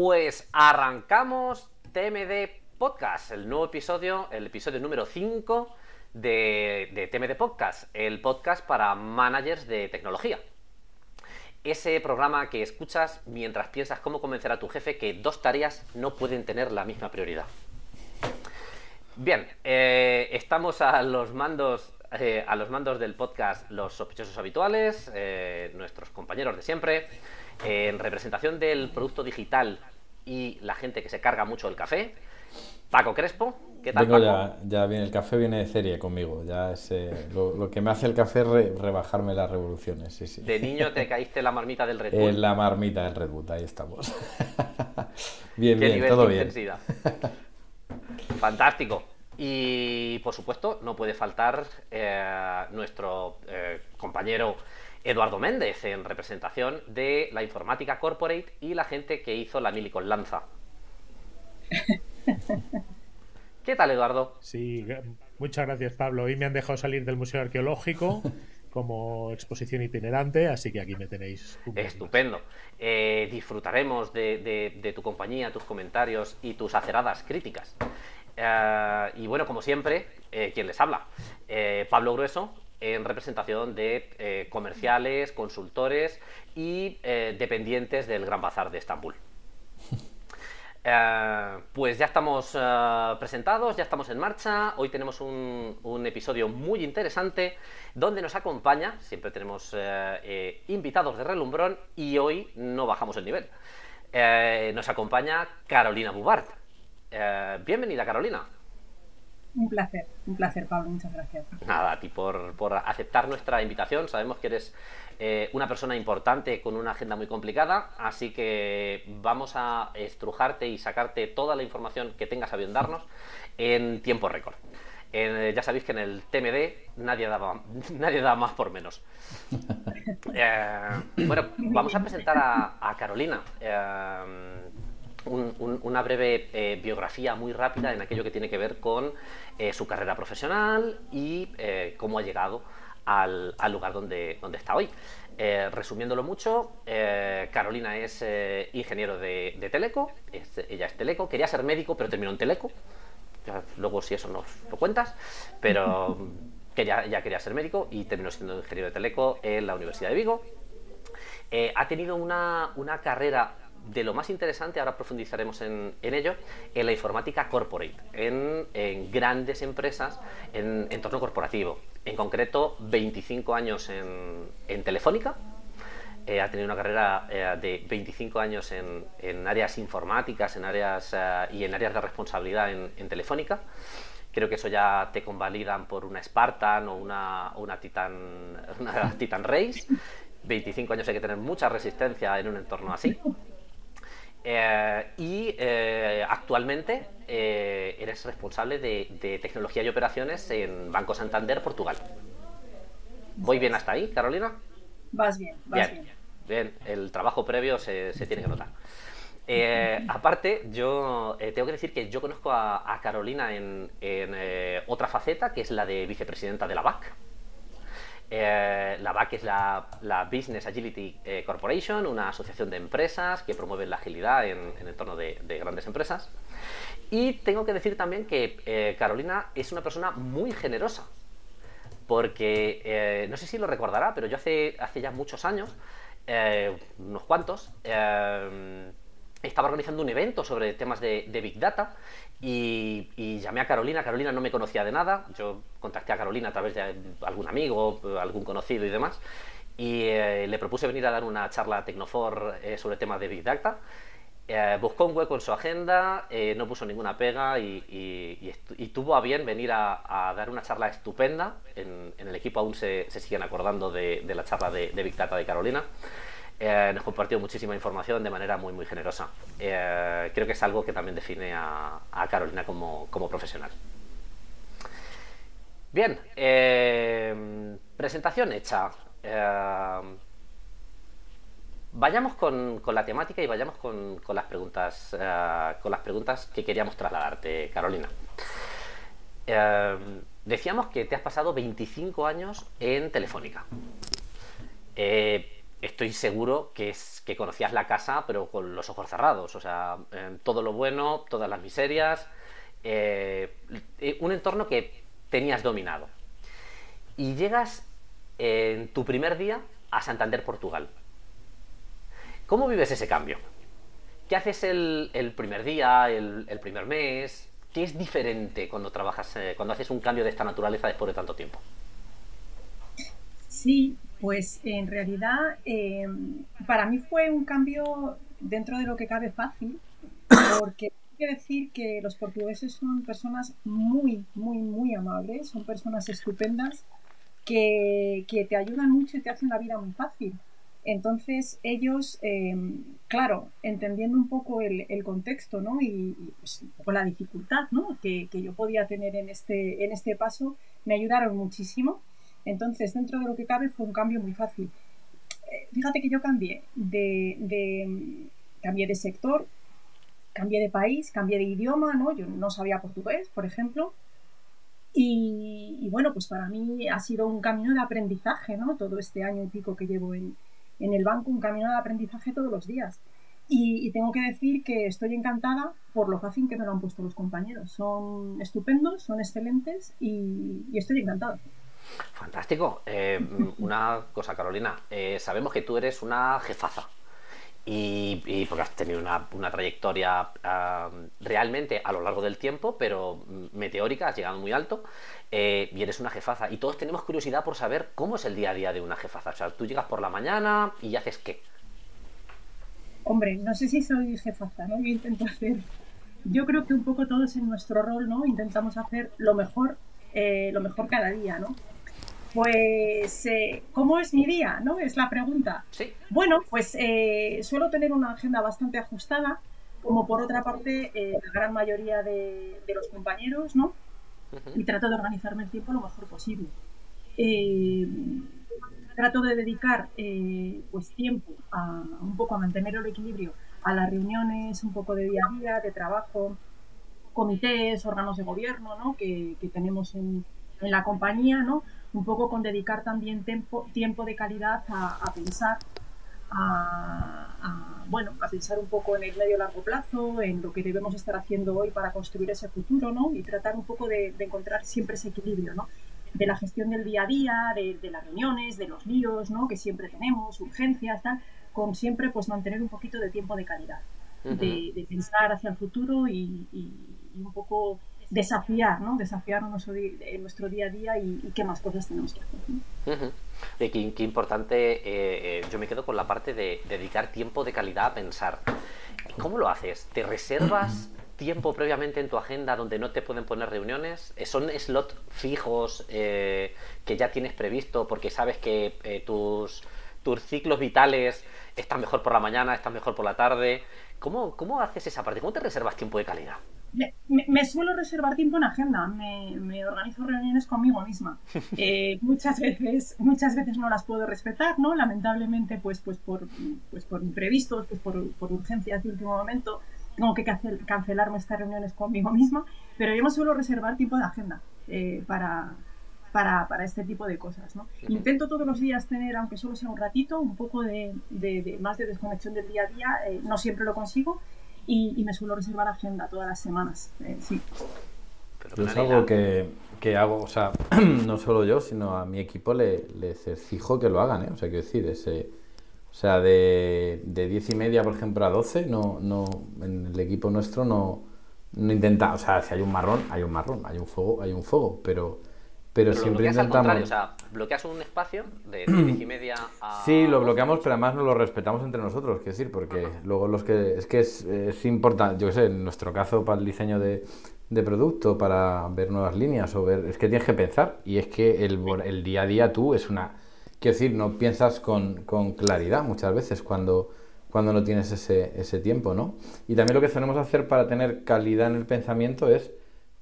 Pues arrancamos TMD Podcast, el nuevo episodio, el episodio número 5 de, de TMD Podcast, el podcast para managers de tecnología. Ese programa que escuchas mientras piensas cómo convencer a tu jefe que dos tareas no pueden tener la misma prioridad. Bien, eh, estamos a los mandos eh, a los mandos del podcast los sospechosos habituales, eh, nuestros compañeros de siempre, en representación del producto digital y la gente que se carga mucho el café, Paco Crespo. ¿Qué tal, Paco? Ya, ya viene, el café viene de serie conmigo. Ya es, lo, que me hace el café es rebajarme las revoluciones. Sí, sí. De niño te caíste en la marmita del Red Bull. En la marmita del Red Bull, ahí estamos. bien, bien, todo bien. Fantástico. Y por supuesto, no puede faltar eh, nuestro eh, compañero Eduardo Méndez en representación de la informática corporate y la gente que hizo la Mili con Lanza. ¿Qué tal, Eduardo? Sí, muchas gracias, Pablo. Hoy me han dejado salir del Museo Arqueológico como exposición itinerante, así que aquí me tenéis. Estupendo. Eh, disfrutaremos de, tu compañía, tus comentarios y tus aceradas críticas. Eh, y bueno, como siempre, eh, quien les habla, Pablo Grueso, en representación de comerciales, consultores y dependientes del Gran Bazar de Estambul. Eh, pues ya estamos eh, presentados, ya estamos en marcha. Hoy tenemos un, episodio muy interesante donde nos acompaña, siempre tenemos eh, invitados de relumbrón y hoy no bajamos el nivel. nos acompaña Carolina Bubart. bienvenida, Carolina. Un placer, un placer, Pablo, muchas gracias. Nada, a ti por, por aceptar nuestra invitación. Sabemos que eres eh, una persona importante con una agenda muy complicada, así que vamos a estrujarte y sacarte toda la información que tengas a bien darnos en tiempo récord. ya sabéis que en el TMD nadie da, nadie da más por menos. Eh, bueno, vamos a presentar a, Carolina. Eh, una breve biografía muy rápida en aquello que tiene que ver con su carrera profesional y cómo ha llegado al, lugar donde, donde está hoy. Eh, resumiéndolo mucho, eh, Carolina es eh, ingeniero de, Teleco, ella es Teleco, quería ser médico, pero terminó en Teleco. luego si eso nos lo cuentas, pero que ya, quería ser médico y terminó siendo ingeniero de Teleco en la Universidad de Vigo. ha tenido una, una carrera de lo más interesante, ahora profundizaremos en, ello, en la informática corporate, en, grandes empresas, en entorno corporativo. En concreto, 25 años en, Telefónica, eh, ha tenido una carrera eh, de 25 años en, áreas informáticas en áreas, eh, y en áreas de responsabilidad en, Telefónica. Creo que eso ya te convalidan por una Spartan o una, una, Titan, una Titan Race. 25 años hay que tener mucha resistencia en un entorno así. Eh, y eh, actualmente eh, eres responsable de, tecnología y operaciones en Banco Santander, Portugal. ¿Voy bien hasta ahí, Carolina? Vas bien, vas bien. Bien, el trabajo previo se, tiene que notar. aparte, yo tengo que decir que yo conozco a, Carolina en, en otra faceta, que es la de vicepresidenta de la BAC. Eh, la BAC es la, Business Agility eh, Corporation, una asociación de empresas que promueve la agilidad en, el entorno de, grandes empresas. Y tengo que decir también que eh, Carolina es una persona muy generosa, porque no sé si lo recordará, pero yo hace, hace ya muchos años, unos cuantos, estaba organizando un evento sobre temas de, Big Data y, llamé a Carolina. Carolina no me conocía de nada. Yo contacté a Carolina a través de algún amigo, algún conocido y demás. Y eh, le propuse venir a dar una charla a Tecnofor eh, sobre temas de Big Data. Eh, buscó un hueco en su agenda, no puso ninguna pega y, tuvo a bien venir a, dar una charla estupenda. En, el equipo aún se, siguen acordando de, la charla de, de Big Data de Carolina. Eh, nos compartió muchísima información de manera muy muy generosa. Eh, creo que es algo que también define a, Carolina como, profesional. Bien, eh, presentación hecha. vayamos con, la temática y vayamos con, las preguntas con las preguntas que queríamos trasladarte, Carolina. decíamos que te has pasado 25 años en Telefónica estoy seguro que, es, que conocías la casa, pero con los ojos cerrados. O sea, eh, todo lo bueno, todas las miserias. Eh, un entorno que tenías dominado. Y llegas en tu primer día a Santander, Portugal. ¿Cómo vives ese cambio? ¿Qué haces el, primer día, el, primer mes? ¿Qué es diferente cuando trabajas, eh, cuando haces un cambio de esta naturaleza después de tanto tiempo? Sí, pues en realidad em, para mí fue un cambio dentro de lo que cabe fácil, porque hay que decir que los portugueses son personas muy, muy, muy amables, son personas estupendas que, te ayudan mucho y te hacen la vida muy fácil. Entonces ellos, em, claro, entendiendo un poco el, contexto ¿no? y, pues, la dificultad ¿no? que, que, yo podía tener en este, en este paso, me ayudaron muchísimo. Entonces, dentro de lo que cabe, fue un cambio muy fácil. Eh, fíjate que yo cambié de, de, cambié de sector, cambié de país, cambié de idioma, ¿no? Yo no sabía portugués, por ejemplo. Y, bueno, pues para mí ha sido un camino de aprendizaje, ¿no? Todo este año y pico que llevo en, en el banco, un camino de aprendizaje todos los días. Y, tengo que decir que estoy encantada por lo fácil que me lo han puesto los compañeros. Son estupendos, son excelentes y estoy encantada. Fantástico. Eh, una cosa, Carolina. Eh, sabemos que tú eres una jefaza. Y, porque has tenido una, trayectoria realmente a lo largo del tiempo, pero meteórica, has llegado muy alto, eh, y eres una jefaza. Y todos tenemos curiosidad por saber cómo es el día a día de una jefaza. O sea, tú llegas por la mañana y haces qué. Hombre, no sé si soy jefaza, ¿no? Yo intento hacer. Yo creo que un poco todos en nuestro rol, ¿no? Intentamos hacer lo mejor, lo mejor cada día, ¿no? Pues, eh, ¿cómo es mi día? ¿No? Es la pregunta. Sí. Bueno, pues eh, suelo tener una agenda bastante ajustada, como por otra parte eh, la gran mayoría de, los compañeros, ¿no? Y trato de organizarme el tiempo lo mejor posible. trato de dedicar pues tiempo a un poco a mantener el equilibrio a las reuniones, un poco de día a día, de trabajo, comités, órganos de gobierno, ¿no? Que, tenemos en, en la compañía, ¿no? Un poco con dedicar también tiempo, tiempo de calidad a, pensar, a, bueno, a pensar un poco en el medio largo plazo, en lo que debemos estar haciendo hoy para construir ese futuro, ¿no? Y tratar un poco de, encontrar siempre ese equilibrio, ¿no? De la gestión del día a día, de, las reuniones, de los líos, ¿no? Que siempre tenemos, urgencias, tal, con siempre pues mantener un poquito de tiempo de calidad, de, pensar hacia el futuro y un poco desafiar, ¿no? Desafiar nuestro, nuestro día a día y, qué más cosas tenemos que hacer. qué, importante, eh, eh, yo me quedo con la parte de dedicar tiempo de calidad a pensar. ¿Cómo lo haces? ¿Te reservas tiempo previamente en tu agenda donde no te pueden poner reuniones? ¿Son slots fijos eh, que ya tienes previsto porque sabes que tus, tus ciclos vitales están mejor por la mañana, están mejor por la tarde? ¿Cómo, ¿Cómo haces esa parte? ¿Cómo te reservas tiempo de calidad? Me, suelo reservar tiempo en agenda, me, organizo reuniones conmigo misma. Eh, muchas veces, muchas veces no las puedo respetar, ¿no? Lamentablemente, pues, pues por, pues por imprevistos, pues por, por urgencias de último momento, tengo que cancelarme estas reuniones conmigo misma, pero yo me suelo reservar tiempo de agenda eh, para, para, para, este tipo de cosas. ¿no? Intento todos los días tener, aunque solo sea un ratito, un poco de, de, más de desconexión del día a día. Eh, no siempre lo consigo, y, me suelo reservar agenda todas las semanas. Eh, sí. es algo que, que, hago, o sea, no solo yo, sino a mi equipo le, les exijo que lo hagan, ¿eh? O sea, quiero decir, ese, o sea, de, de 10 y media, por ejemplo, a 12, no, no, en el equipo nuestro no, no intenta, o sea, si hay un marrón, hay un marrón, hay un fuego, hay un fuego, pero pero, siempre intentamos. o sea, bloqueas un espacio de 10 y media a. Sí, lo bloqueamos, pero además no lo respetamos entre nosotros, quiero decir, porque luego los que. Es que es, es importante, yo qué sé, en nuestro caso, para el diseño de, de, producto, para ver nuevas líneas, o ver. Es que tienes que pensar, y es que el, el día a día tú es una. Quiero decir, no piensas con, con claridad muchas veces cuando cuando no tienes ese, ese tiempo, ¿no? Y también lo que que hacer para tener calidad en el pensamiento es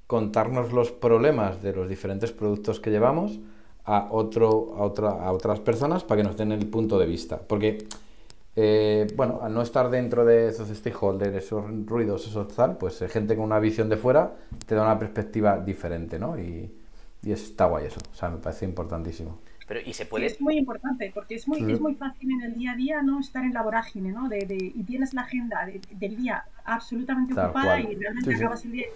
contarnos los problemas de los diferentes productos que llevamos a, otro, a, otra, a otras personas para que nos den el punto de vista. Porque, eh, bueno, al no estar dentro de esos stakeholders, esos ruidos, esos tal, pues eh, gente con una visión de fuera te da una perspectiva diferente, ¿no? Y, y está guay eso, o sea, me parece importantísimo. Pero, y se puede... es muy importante, porque es muy, es muy fácil en el día a día no estar en la vorágine, ¿no? De, de y tienes la agenda del día absolutamente ocupada y realmente acabas el día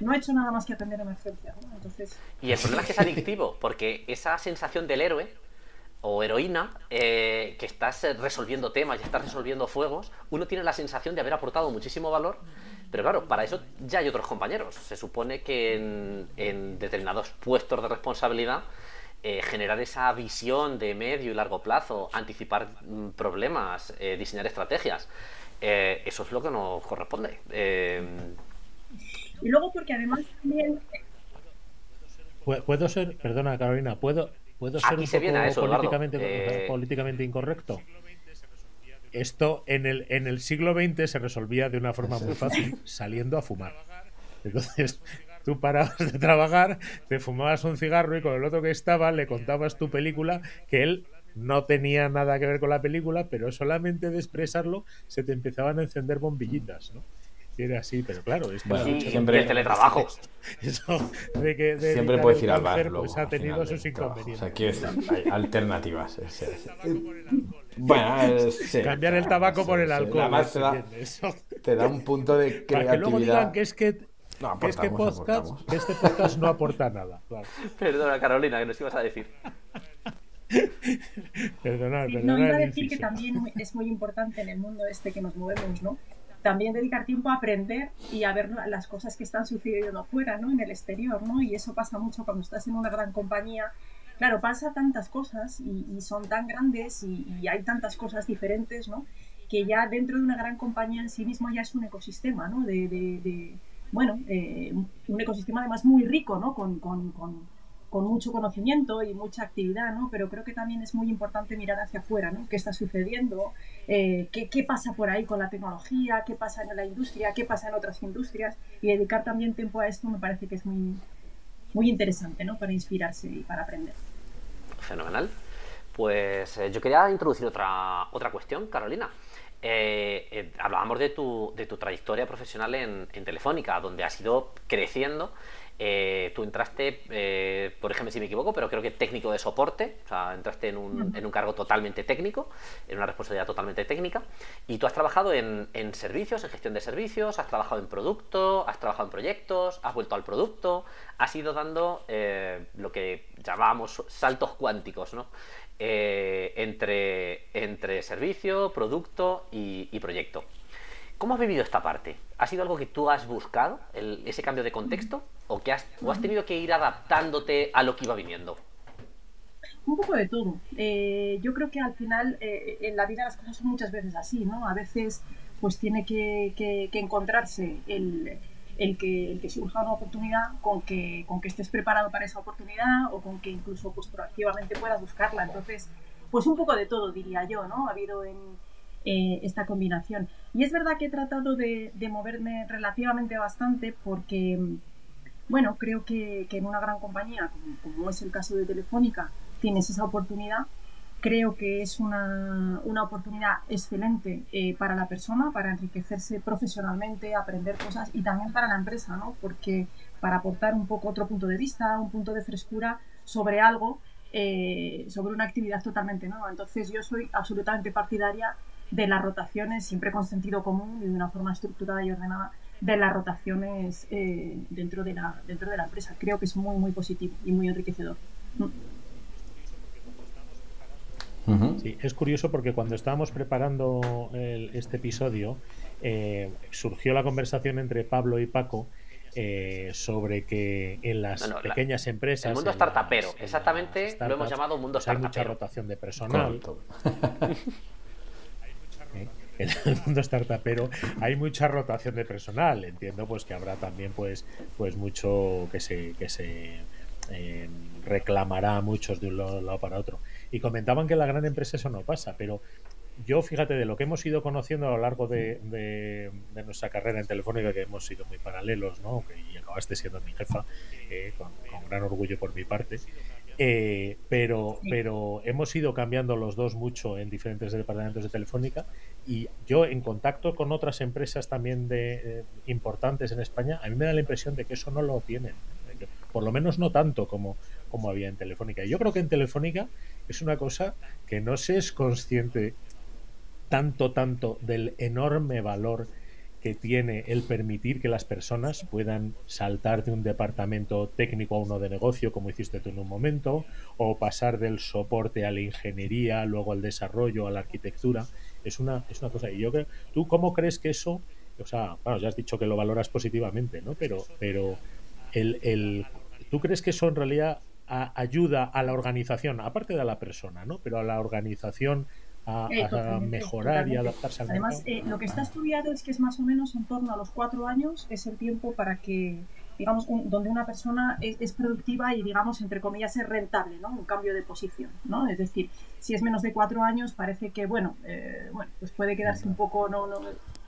y no he hecho nada más que atender emergencias, ¿no? Entonces... Y el problema es que es adictivo, porque esa sensación del héroe o heroína eh, que estás resolviendo temas y estás resolviendo fuegos, uno tiene la sensación de haber aportado muchísimo valor, pero claro, para eso ya hay otros compañeros. Se supone que en, en determinados puestos de responsabilidad eh, generar esa visión de medio y largo plazo, anticipar mm, problemas, eh, diseñar estrategias, eh, eso es lo que nos corresponde. Y luego porque además también... Puedo ser, perdona Carolina, puedo, puedo ser un poco políticamente, políticamente incorrecto. Esto en el, en el siglo XX se resolvía de una forma muy fácil, saliendo a fumar. Entonces, Tú parabas de trabajar, te fumabas un cigarro y con el otro que estaba le contabas tu película que él no tenía nada que ver con la película, pero solamente de expresarlo se te empezaban a encender bombillitas, ¿no? Y era así, pero claro, es siempre el teletrabajo. Eso de que siempre puedes ir al bar. pues ha tenido sus inconvenientes. O sea, aquí hay alternativas. Bueno, cambiar el tabaco por el alcohol. Además te da, te da un punto de creatividad. Para que luego digan que es que no, que, este podcast no aporta nada. Perdona, Carolina, que nos ibas a decir. perdona, perdona. No, iba a decir que también es muy importante en el mundo este que nos movemos, ¿no? También dedicar tiempo a aprender y a ver las cosas que están sucediendo afuera, ¿no? En el exterior, ¿no? Y eso pasa mucho cuando estás en una gran compañía. Claro, pasa tantas cosas y, son tan grandes y, hay tantas cosas diferentes, ¿no? Que ya dentro de una gran compañía en sí mismo ya es un ecosistema, ¿no? de bueno, eh, un ecosistema además muy rico, ¿no? Con, mucho conocimiento y mucha actividad, ¿no? Pero creo que también es muy importante mirar hacia afuera, ¿no? ¿Qué está sucediendo? Eh, ¿qué, pasa por ahí con la tecnología? ¿Qué pasa en la industria? ¿Qué pasa en otras industrias? Y dedicar también tiempo a esto me parece que es muy, muy interesante, ¿no? Para inspirarse y para aprender. Fenomenal. Pues eh, yo quería introducir otra, otra cuestión, Carolina. Eh, eh, hablábamos de tu, de tu, trayectoria profesional en, Telefónica, donde has ido creciendo. Eh, tú entraste, por ejemplo, si me equivoco, pero creo que técnico de soporte, o sea, entraste en un, en un cargo totalmente técnico, en una responsabilidad totalmente técnica, y tú has trabajado en, en, servicios, en gestión de servicios, has trabajado en producto, has trabajado en proyectos, has vuelto al producto, has ido dando lo que llamábamos saltos cuánticos, ¿no? Eh, entre, entre servicio, producto y, proyecto. ¿Cómo has vivido esta parte? ¿Ha sido algo que tú has buscado, ese cambio de contexto? ¿O, que has, has tenido que ir adaptándote a lo que iba viniendo? Un poco de todo. Eh, yo creo que al final eh, en la vida las cosas son muchas veces así, ¿no? A veces pues tiene que, que encontrarse el, el que, el que surja una oportunidad con que, con que estés preparado para esa oportunidad o con que incluso pues, proactivamente puedas buscarla. Entonces, pues un poco de todo, diría yo, ¿no? Ha habido en eh, esta combinación. Y es verdad que he tratado de, de moverme relativamente bastante porque, bueno, creo que, que en una gran compañía, como, como es el caso de Telefónica, tienes esa oportunidad creo que es una, una oportunidad excelente eh, para la persona, para enriquecerse profesionalmente, aprender cosas y también para la empresa, ¿no? Porque para aportar un poco otro punto de vista, un punto de frescura sobre algo, eh, sobre una actividad totalmente nueva. Entonces yo soy absolutamente partidaria de las rotaciones, siempre con sentido común y de una forma estructurada y ordenada, de las rotaciones eh, dentro, de la, dentro de la empresa. Creo que es muy, muy positivo y muy enriquecedor. Mm. Sí, es curioso porque cuando estábamos preparando este episodio, eh, surgió la conversación entre Pablo y Paco eh, sobre que en las pequeñas empresas. El mundo startupero, exactamente lo hemos llamado mundo startupero. Hay mucha rotación de personal. en el mundo startupero hay mucha rotación de personal. Entiendo pues que habrá también pues, pues mucho que se, que se eh, reclamará a muchos de un lado para otro. Y comentaban que en la gran empresa eso no pasa, pero yo fíjate de lo que hemos ido conociendo a lo largo de, nuestra carrera en Telefónica, que hemos sido muy paralelos, ¿no? y acabaste siendo mi jefa, eh, con, gran orgullo por mi parte. Eh, pero, pero hemos ido cambiando los dos mucho en diferentes departamentos de Telefónica y yo en contacto con otras empresas también de, eh, importantes en España, a mí me da la impresión de que eso no lo tienen, por lo menos no tanto como, como había en Telefónica. Y yo creo que en Telefónica es una cosa que no se es consciente tanto, tanto del enorme valor que tiene el permitir que las personas puedan saltar de un departamento técnico a uno de negocio, como hiciste tú en un momento, o pasar del soporte a la ingeniería, luego al desarrollo, a la arquitectura. Es una, es una cosa. Y yo creo, ¿tú cómo crees que eso, o sea, bueno, ya has dicho que lo valoras positivamente, ¿no? Pero, pero el, el, ¿tú crees que eso en realidad ayuda a la organización, aparte de a la persona, ¿no? Pero a la organización a, mejorar y adaptarse al Además, eh, lo que está estudiado es que es más o menos en torno a los cuatro años es el tiempo para que, digamos, donde una persona es, productiva y, digamos, entre comillas, es rentable, ¿no? Un cambio de posición, ¿no? Es decir, si es menos de cuatro años, parece que, bueno, eh, bueno pues puede quedarse un poco, no, no,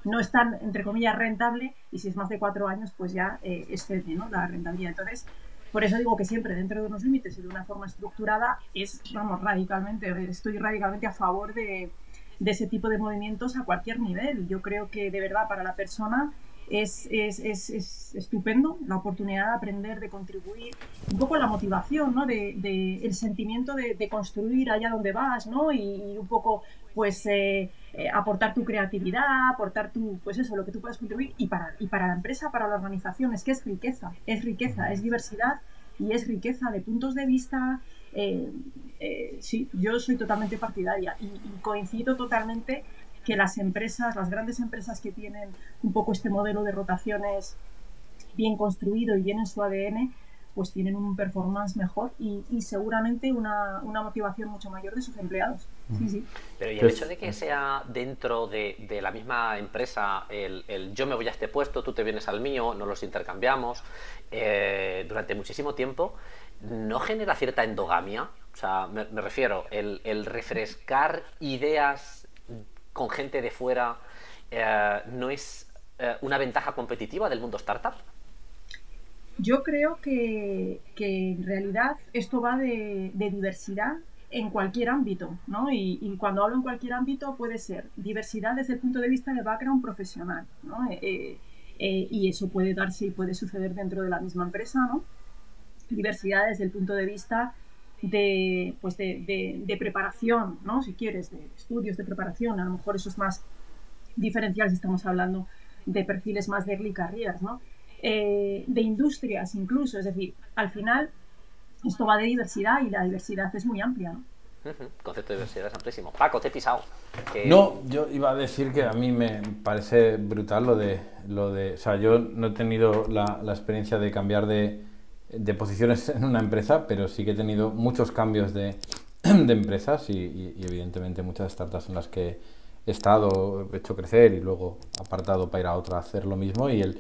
no es tan, entre comillas, rentable y si es más de cuatro años, pues ya eh, excede, ¿no? La rentabilidad. Entonces, por eso digo que siempre dentro de unos límites y de una forma estructurada es, vamos, radicalmente, estoy radicalmente a favor de, ese tipo de movimientos a cualquier nivel. Yo creo que de verdad para la persona es, es, es, estupendo la oportunidad de aprender, de contribuir, un poco la motivación, ¿no? de, el sentimiento de, construir allá donde vas, ¿no? y, un poco pues eh, eh, aportar tu creatividad, aportar tu, pues eso, lo que tú puedas contribuir y para, y para la empresa, para la organización, es que es riqueza, es riqueza, es diversidad y es riqueza de puntos de vista. Eh, sí, yo soy totalmente partidaria y, y coincido totalmente que las empresas, las grandes empresas que tienen un poco este modelo de rotaciones bien construido y bien en su ADN, pues tienen un performance mejor y, seguramente una, motivación mucho mayor de sus empleados. Sí, sí. Pero y el hecho de que sea dentro de, la misma empresa el, yo me voy a este puesto, tú te vienes al mío, nos los intercambiamos eh, durante muchísimo tiempo, ¿no genera cierta endogamia? O sea, me, refiero, el, refrescar ideas con gente de fuera eh, no es eh, una ventaja competitiva del mundo startup. Yo creo que, en realidad esto va de, diversidad en cualquier ámbito, ¿no? Y, cuando hablo en cualquier ámbito puede ser diversidad desde el punto de vista del background profesional, ¿no? Eh, y eso puede darse y puede suceder dentro de la misma empresa, ¿no? Diversidad desde el punto de vista de, pues de, de, preparación, ¿no? Si quieres, de estudios de preparación, a lo mejor eso es más diferencial si estamos hablando de perfiles más de early careers, ¿no? Eh, de industrias incluso. Es decir, al final esto va de diversidad y la diversidad es muy amplia. concepto de diversidad es amplísimo. Paco, te he pisado. No, yo iba a decir que a mí me parece brutal lo de, lo de o sea, yo no he tenido la, experiencia de cambiar de, posiciones en una empresa, pero sí que he tenido muchos cambios de, empresas y, evidentemente muchas startups en las que he estado, he hecho crecer y luego apartado para ir a otra a hacer lo mismo y el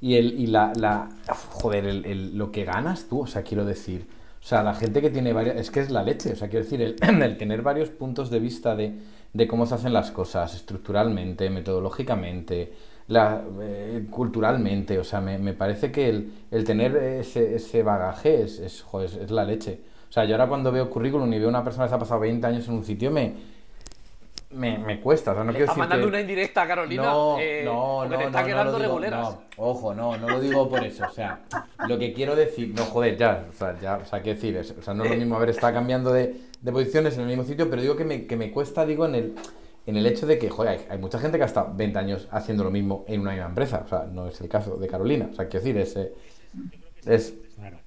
y, el, y la, la joder, el, lo que ganas tú, o sea, quiero decir, o sea, la gente que tiene varias, es que es la leche, o sea, quiero decir, el, el tener varios puntos de vista de, de, cómo se hacen las cosas estructuralmente, metodológicamente, la, eh, culturalmente, o sea, me, me, parece que el, el tener ese, ese bagaje es, es, joder, es, la leche. O sea, yo ahora cuando veo currículum y veo una persona que se ha pasado 20 años en un sitio, me, me, me cuesta. O sea, no quiero decir mandando una indirecta a Carolina. No, eh, no, no. Te está quedando reguleras. ojo, no, no lo digo por eso. O sea, lo que quiero decir. No, joder, ya. O sea, ya, o sea, quiero decir. o sea, no es lo mismo haber estado cambiando de, de, posiciones en el mismo sitio, pero digo que me, que me cuesta, digo, en el, en el hecho de que, joder, hay, mucha gente que ha estado 20 años haciendo lo mismo en una misma empresa. O sea, no es el caso de Carolina. O sea, quiero decir, es. Eh, es claro.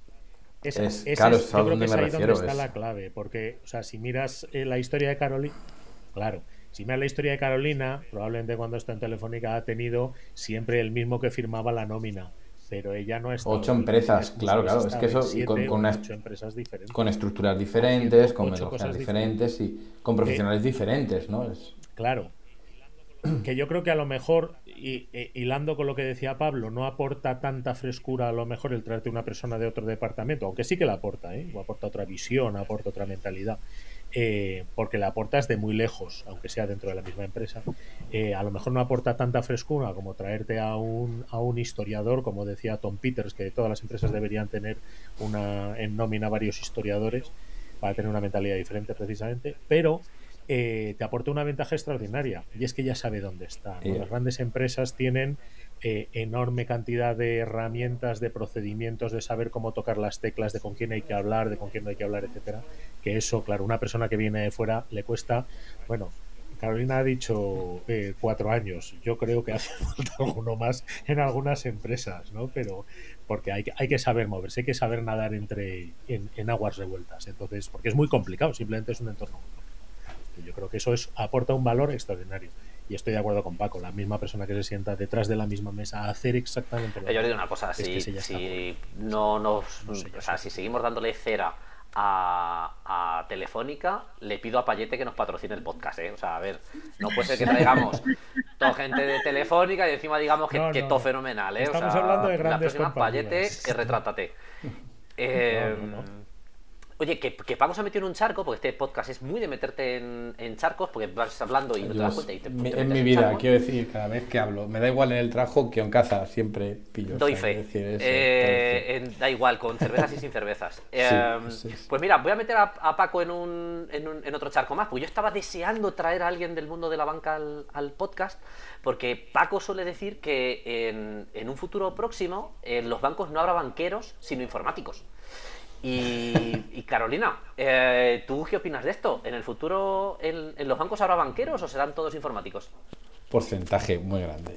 Es, es, claro, es, yo creo que es ahí donde está la clave, porque, o sea, si miras eh, la historia de Carolina, claro, si me la historia de Carolina, probablemente cuando está en Telefónica ha tenido siempre el mismo que firmaba la nómina. Pero ella no está. Ocho empresas, claro, claro. Es que eso. con, con, empresas diferentes. con estructuras diferentes, con metodologías diferentes y con profesionales diferentes, ¿no? Es... Claro. Que yo creo que a lo mejor, y, e, hilando con lo que decía Pablo, no aporta tanta frescura a lo mejor el traerte una persona de otro departamento, aunque sí que la aporta, ¿eh? O aporta otra visión, aporta otra mentalidad eh, porque la aportas de muy lejos, aunque sea dentro de la misma empresa. Eh, a lo mejor no aporta tanta frescura como traerte a un, a un historiador, como decía Tom Peters, que todas las empresas deberían tener una, en nómina varios historiadores para tener una mentalidad diferente precisamente, pero eh, te aporta una ventaja extraordinaria y es que ya sabe dónde está. Las grandes empresas tienen eh, enorme cantidad de herramientas, de procedimientos, de saber cómo tocar las teclas, de con quién hay que hablar, de con quién no hay que hablar, etcétera. Que eso, claro, una persona que viene de fuera le cuesta, bueno, Carolina ha dicho eh, cuatro años. Yo creo que hace falta alguno más en algunas empresas, ¿no? Pero porque hay que, hay que saber moverse, hay que saber nadar entre en, aguas revueltas. Entonces, porque es muy complicado, simplemente es un entorno muy complicado. Yo creo que eso es, aporta un valor extraordinario. Y estoy de acuerdo con Paco, la misma persona que se sienta detrás de la misma mesa a hacer exactamente lo mismo. Yo digo una cosa, si, si no nos, o sea, si seguimos dándole cera a, Telefónica, le pido a Payete que nos patrocine el podcast, ¿eh? O sea, a ver, no puede ser que traigamos toda gente de Telefónica y encima digamos que, todo fenomenal, ¿eh? Estamos hablando de grandes la próxima Payete, que retrátate. Eh, Oye, que, que Paco se ha metido en un charco, porque este podcast es muy de meterte en, charcos, porque vas hablando y no te das cuenta. Y te, en mi vida, quiero decir, cada vez que hablo, me da igual en el trabajo que en casa, siempre pillo. Doy fe. Eh, da igual, con cervezas y sin cervezas. Eh, pues mira, voy a meter a, Paco en, un, en, otro charco más, porque yo estaba deseando traer a alguien del mundo de la banca al, podcast, porque Paco suele decir que en, en un futuro próximo en los bancos no habrá banqueros, sino informáticos. Y, Carolina, eh, ¿tú qué opinas de esto? ¿En el futuro en, los bancos habrá banqueros o serán todos informáticos? Porcentaje muy grande.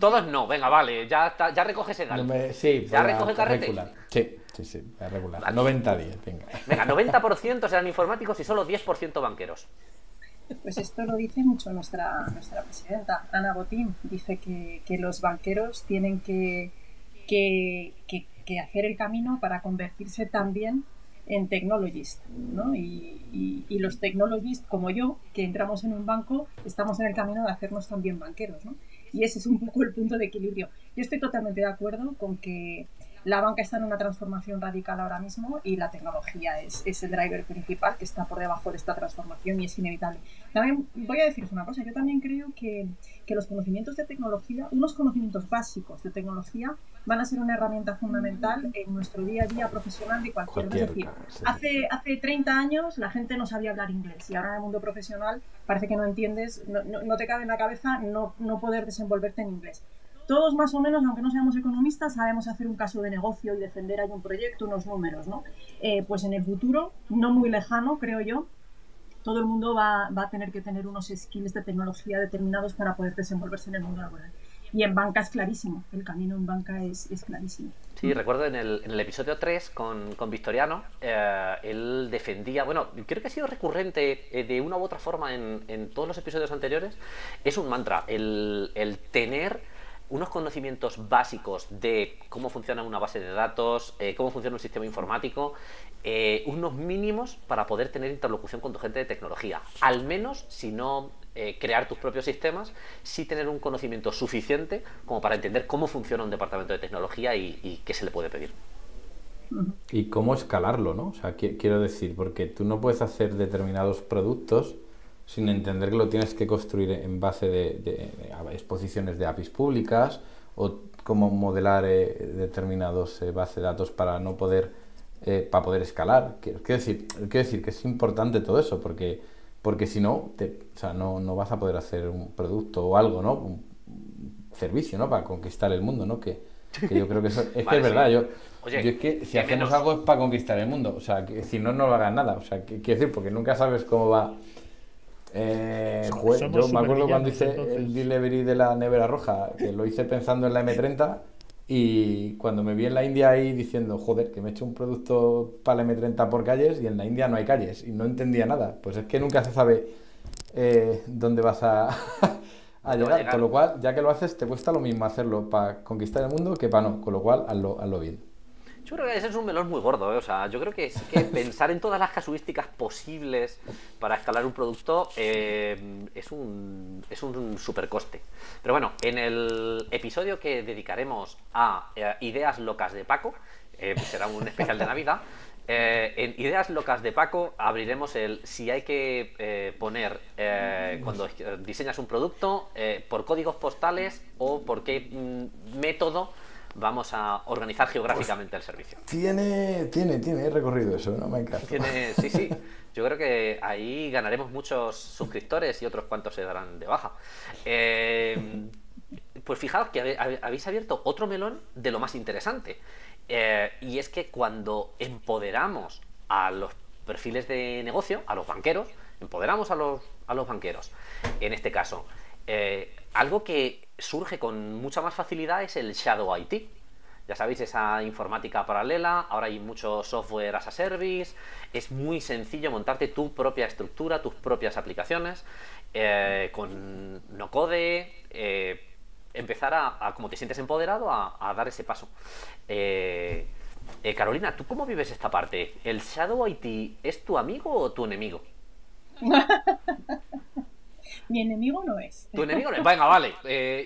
todos no, venga, vale, ya, ya recoge ese dato. sí, ya recoge el carrete. Regular. Sí, sí, sí, regular. 90-10, venga. Venga, 90% serán informáticos y solo 10% banqueros. Pues esto lo dice mucho nuestra, nuestra presidenta, Ana Botín. Dice que, que los banqueros tienen que, que, que que hacer el camino para convertirse también en technologist, ¿no? Y, y, los technologists como yo, que entramos en un banco, estamos en el camino de hacernos también banqueros, ¿no? Y ese es un poco el punto de equilibrio. Yo estoy totalmente de acuerdo con que la banca está en una transformación radical ahora mismo y la tecnología es, es, el driver principal que está por debajo de esta transformación y es inevitable. También voy a deciros una cosa, yo también creo que, que los conocimientos de tecnología, unos conocimientos básicos de tecnología, van a ser una herramienta fundamental en nuestro día a día profesional de cualquier, cualquier decir, hace, hace 30 años la gente no sabía hablar inglés y ahora en el mundo profesional parece que no entiendes, no, no, no te cabe en la cabeza no, no poder desenvolverte en inglés todos más o menos, aunque no seamos economistas, sabemos hacer un caso de negocio y defender ahí un proyecto, unos números, ¿no? Eh, pues en el futuro, no muy lejano, creo yo, todo el mundo va, va, a tener que tener unos skills de tecnología determinados para poder desenvolverse en el mundo laboral. Y en banca es clarísimo, el camino en banca es, es clarísimo. Sí, recuerdo en el, en el episodio 3 con, con Victoriano, eh, él defendía, bueno, creo que ha sido recurrente eh, de una u otra forma en, en, todos los episodios anteriores, es un mantra, el, el tener unos conocimientos básicos de cómo funciona una base de datos, eh, cómo funciona un sistema informático, eh, unos mínimos para poder tener interlocución con tu gente de tecnología. Al menos, si no eh, crear tus propios sistemas, sí tener un conocimiento suficiente como para entender cómo funciona un departamento de tecnología y, y qué se le puede pedir. Y cómo escalarlo, ¿no? O sea, quiero decir, porque tú no puedes hacer determinados productos sin entender que lo tienes que construir en base de, exposiciones de APIs públicas o cómo modelar eh, determinados eh, bases de datos para no poder eh, para poder escalar. Quiero, decir, quiero decir que es importante todo eso porque porque si no, te, o sea, no, no vas a poder hacer un producto o algo, ¿no? Un servicio, ¿no? Para conquistar el mundo, ¿no? Que, yo creo que eso es que es verdad. Yo, yo es que si hacemos algo es para conquistar el mundo. O sea, que si no, no lo hagan nada. O sea, quiero decir, porque nunca sabes cómo va eh, yo me acuerdo cuando hice el delivery de la nevera roja, que lo hice pensando en la M30 y cuando me vi en la India ahí diciendo, joder, que me he hecho un producto para la M30 por calles y en la India no hay calles y no entendía nada. Pues es que nunca se sabe eh, dónde vas a, a llegar. Con lo cual, ya que lo haces, te cuesta lo mismo hacerlo para conquistar el mundo que para no. Con lo cual, hazlo, hazlo bien. Yo creo que ese es un melón muy gordo, ¿eh? o sea, yo creo que sí que pensar en todas las casuísticas posibles para escalar un producto eh, es un, es un supercoste. Pero bueno, en el episodio que dedicaremos a eh, ideas locas de Paco, será un especial de Navidad, en Ideas Locas de Paco abriremos el si hay que poner cuando diseñas un producto por códigos postales o por qué mm, método vamos a organizar geográficamente el servicio. Tiene, tiene, tiene recorrido eso, ¿no? Me encanta. Tiene, sí, sí. Yo creo que ahí ganaremos muchos suscriptores y otros cuantos se darán de baja. Eh, pues fijaos que habéis abierto otro melón de lo más interesante. Eh, y es que cuando empoderamos a los perfiles de negocio, a los banqueros, empoderamos a los, a los banqueros, en este caso, eh, algo que surge con mucha más facilidad es el Shadow IT. Ya sabéis, esa informática paralela, ahora hay mucho software as a service, es muy sencillo montarte tu propia estructura, tus propias aplicaciones, eh, con no code, eh, empezar a, como te sientes empoderado, a, dar ese paso. Eh, Carolina, ¿tú cómo vives esta parte? ¿El Shadow IT es tu amigo o tu enemigo? Mi enemigo no es. Tu enemigo no es. Venga, vale.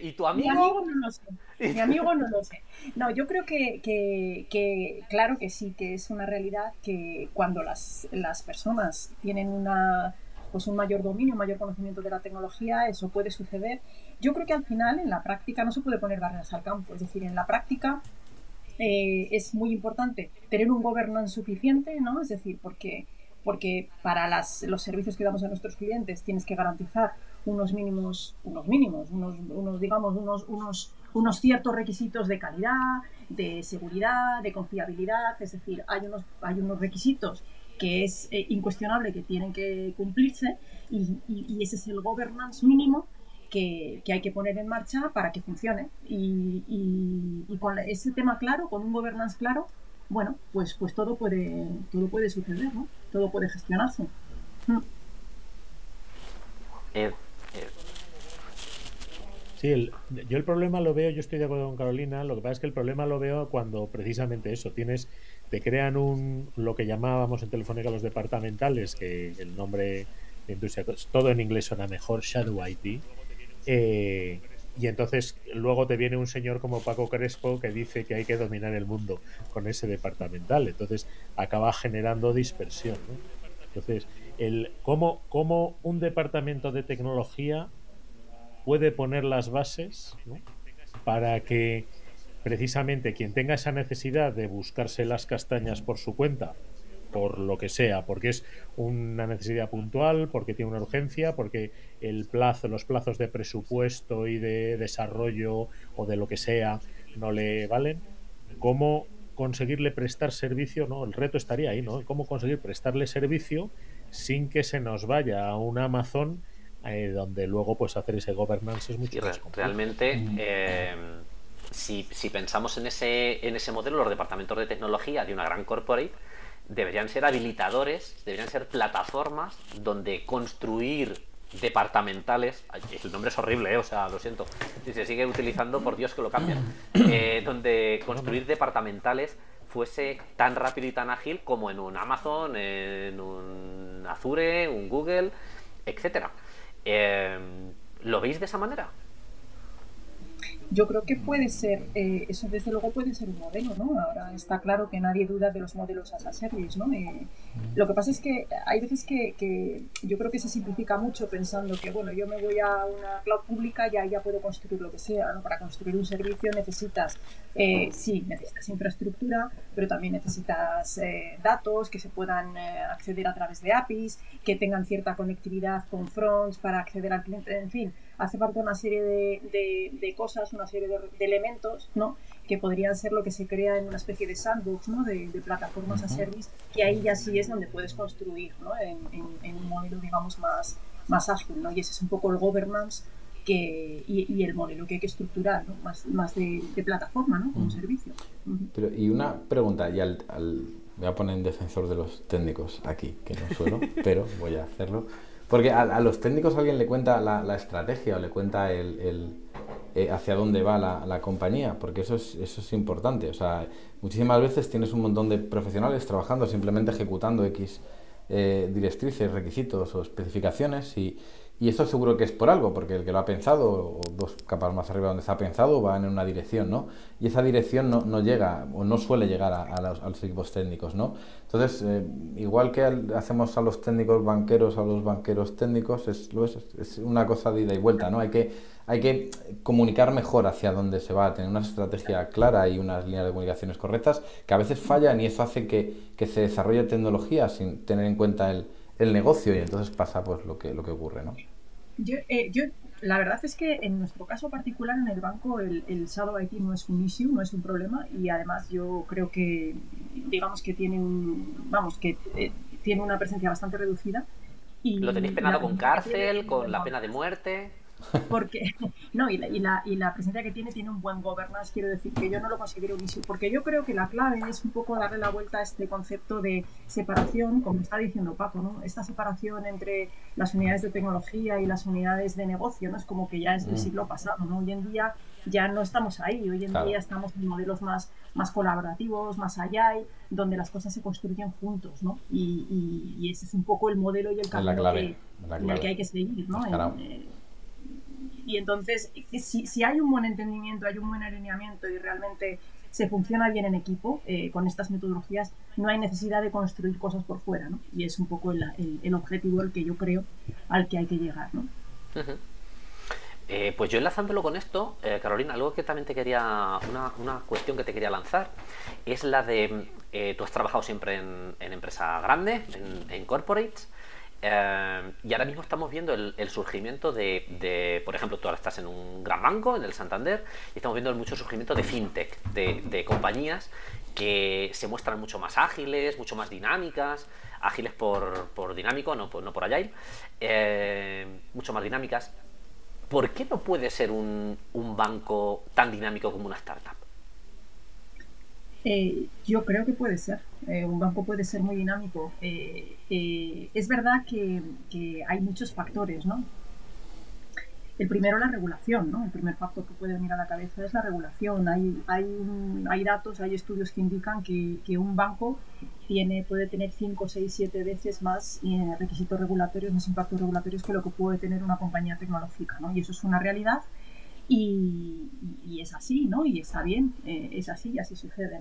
¿Y tu amigo? Mi amigo no lo sé. Mi amigo no lo sé. No, yo creo que, que, claro que sí, que es una realidad que cuando las, las personas tienen una pues un mayor dominio, un mayor conocimiento de la tecnología, eso puede suceder. Yo creo que al final, en la práctica, no se puede poner barreras al campo. Es decir, en la práctica eh, es muy importante tener un governance suficiente, ¿no? Es decir, porque, porque para las, los servicios que damos a nuestros clientes tienes que garantizar unos mínimos, unos mínimos, unos, unos digamos, unos, unos unos ciertos requisitos de calidad, de seguridad, de confiabilidad, es decir, hay unos, hay unos requisitos que es eh, incuestionable que tienen que cumplirse y, ese es el governance mínimo que, hay que poner en marcha para que funcione. Y, con ese tema claro, con un governance claro, bueno, pues, pues todo, puede, todo puede suceder, ¿no? Todo puede gestionarse. Mm. Eh, Sí, yo el problema lo veo, yo estoy de acuerdo con Carolina, lo que pasa es que el problema lo veo cuando precisamente eso, tienes, te crean un, lo que llamábamos en Telefónica los departamentales, que el nombre de industria, todo en inglés suena mejor, Shadow IT, eh, y entonces luego te viene un señor como Paco Crespo que dice que hay que dominar el mundo con ese departamental, entonces acaba generando dispersión. Entonces, el, ¿cómo, ¿cómo un departamento de tecnología puede poner las bases para que precisamente quien tenga esa necesidad de buscarse las castañas por su cuenta, por lo que sea, porque es una necesidad puntual, porque tiene una urgencia, porque el plazo, los plazos de presupuesto y de desarrollo o de lo que sea no le valen, cómo conseguirle prestar servicio, no, el reto estaría ahí, ¿no? Cómo conseguir prestarle servicio sin que se nos vaya a un Amazon eh, donde luego pues hacer ese governance es mucho más complejo. Realmente, eh, si, pensamos en ese, en ese modelo, los departamentos de tecnología de una gran corporate deberían ser habilitadores, deberían ser plataformas donde construir departamentales, el nombre es horrible, eh, o sea, lo siento, si se sigue utilizando, por Dios que lo cambien, donde construir departamentales fuese tan rápido y tan ágil como en un Amazon, en un Azure, un Google, etcétera. Em, ¿Lo veis de esa manera? Yo creo que puede ser, eh, eso desde luego puede ser un modelo, ¿no? Ahora está claro que nadie duda de los modelos as a service, ¿no? Eh, lo que pasa es que hay veces que, yo creo que se simplifica mucho pensando que, bueno, yo me voy a una cloud pública y ahí ya puedo construir lo que sea, ¿no? Para construir un servicio necesitas, eh, sí, necesitas infraestructura, pero también necesitas datos que se puedan acceder a través de APIs, que tengan cierta conectividad con fronts para acceder al cliente, en fin hace falta una serie de, cosas, una serie de, elementos, ¿no? Que podrían ser lo que se crea en una especie de sandbox, ¿no? De, plataformas a service, que ahí ya sí es donde puedes construir, ¿no? En, un modelo, digamos, más, más ágil, ¿no? Y ese es un poco el governance que, y, el modelo que hay que estructurar, ¿no? Más, más de, plataforma, ¿no? Como servicio. Pero, y una pregunta, y al, al, voy a poner en defensor de los técnicos aquí, que no suelo, pero voy a hacerlo. Porque a, los técnicos alguien le cuenta la, estrategia o le cuenta el, eh, hacia dónde va la, compañía, porque eso es, eso es importante. O sea, muchísimas veces tienes un montón de profesionales trabajando simplemente ejecutando X eh, directrices, requisitos o especificaciones y, y eso seguro que es por algo, porque el que lo ha pensado, o dos capas más arriba donde se ha pensado, va en una dirección, ¿no? Y esa dirección no, no llega, o no suele llegar a, los, equipos técnicos, ¿no? Entonces, eh, igual que hacemos a los técnicos banqueros, a los banqueros técnicos, es, es, una cosa de ida y vuelta, ¿no? Hay que, hay que comunicar mejor hacia dónde se va, tener una estrategia clara y unas líneas de comunicaciones correctas, que a veces fallan y eso hace que, que se desarrolle tecnología sin tener en cuenta el, el negocio y entonces pasa pues lo que, lo que ocurre, ¿no? Yo, eh, yo la verdad es que en nuestro caso particular en el banco el, el Shadow IT no es un issue, no es un problema y además yo creo que digamos que tiene un vamos que eh, tiene una presencia bastante reducida. Y ¿Lo tenéis penado con cárcel, con la pena de muerte? Porque, no, y la, y, la, y la presencia que tiene tiene un buen governance, quiero decir que yo no lo considero un issue, porque yo creo que la clave es un poco darle la vuelta a este concepto de separación, como está diciendo Paco, ¿no? Esta separación entre las unidades de tecnología y las unidades de negocio, ¿no? Es como que ya es del mm. siglo pasado, ¿no? Hoy en día ya no estamos ahí, hoy en día estamos en modelos más, más colaborativos, más allá, donde las cosas se construyen juntos, ¿no? Y, y, ese es un poco el modelo y el camino que, en el que hay que seguir, ¿no? Y entonces, si, si, hay un buen entendimiento, hay un buen alineamiento y realmente se funciona bien en equipo eh, con estas metodologías, no hay necesidad de construir cosas por fuera, ¿no? Y es un poco el, el, objetivo al que yo creo al que hay que llegar, ¿no? Eh, pues yo enlazándolo con esto, eh, Carolina, algo que también te quería, una, una, cuestión que te quería lanzar, es la de, tú has trabajado siempre en, en empresa grande, en, en corporates, eh, y ahora mismo estamos viendo el, surgimiento de, por ejemplo, tú ahora estás en un gran banco, en el Santander, y estamos viendo mucho surgimiento de fintech, de, compañías que se muestran mucho más ágiles, mucho más dinámicas, ágiles por, dinámico, no, no por agile, eh, mucho más dinámicas. ¿Por qué no puede ser un banco tan dinámico como una startup? Eh, yo creo que puede ser. Eh, un banco puede ser muy dinámico. Eh, es verdad que, hay muchos factores, ¿no? El primero, la regulación, ¿no? El primer factor que puede venir a la cabeza es la regulación. Hay, hay, hay datos, hay estudios que indican que, que, un banco tiene, puede tener 5, 6, 7 veces más requisitos regulatorios, más impactos regulatorios que lo que puede tener una compañía tecnológica, ¿no? Y eso es una realidad y, es así, ¿no? Y está bien, eh, es así y así sucede.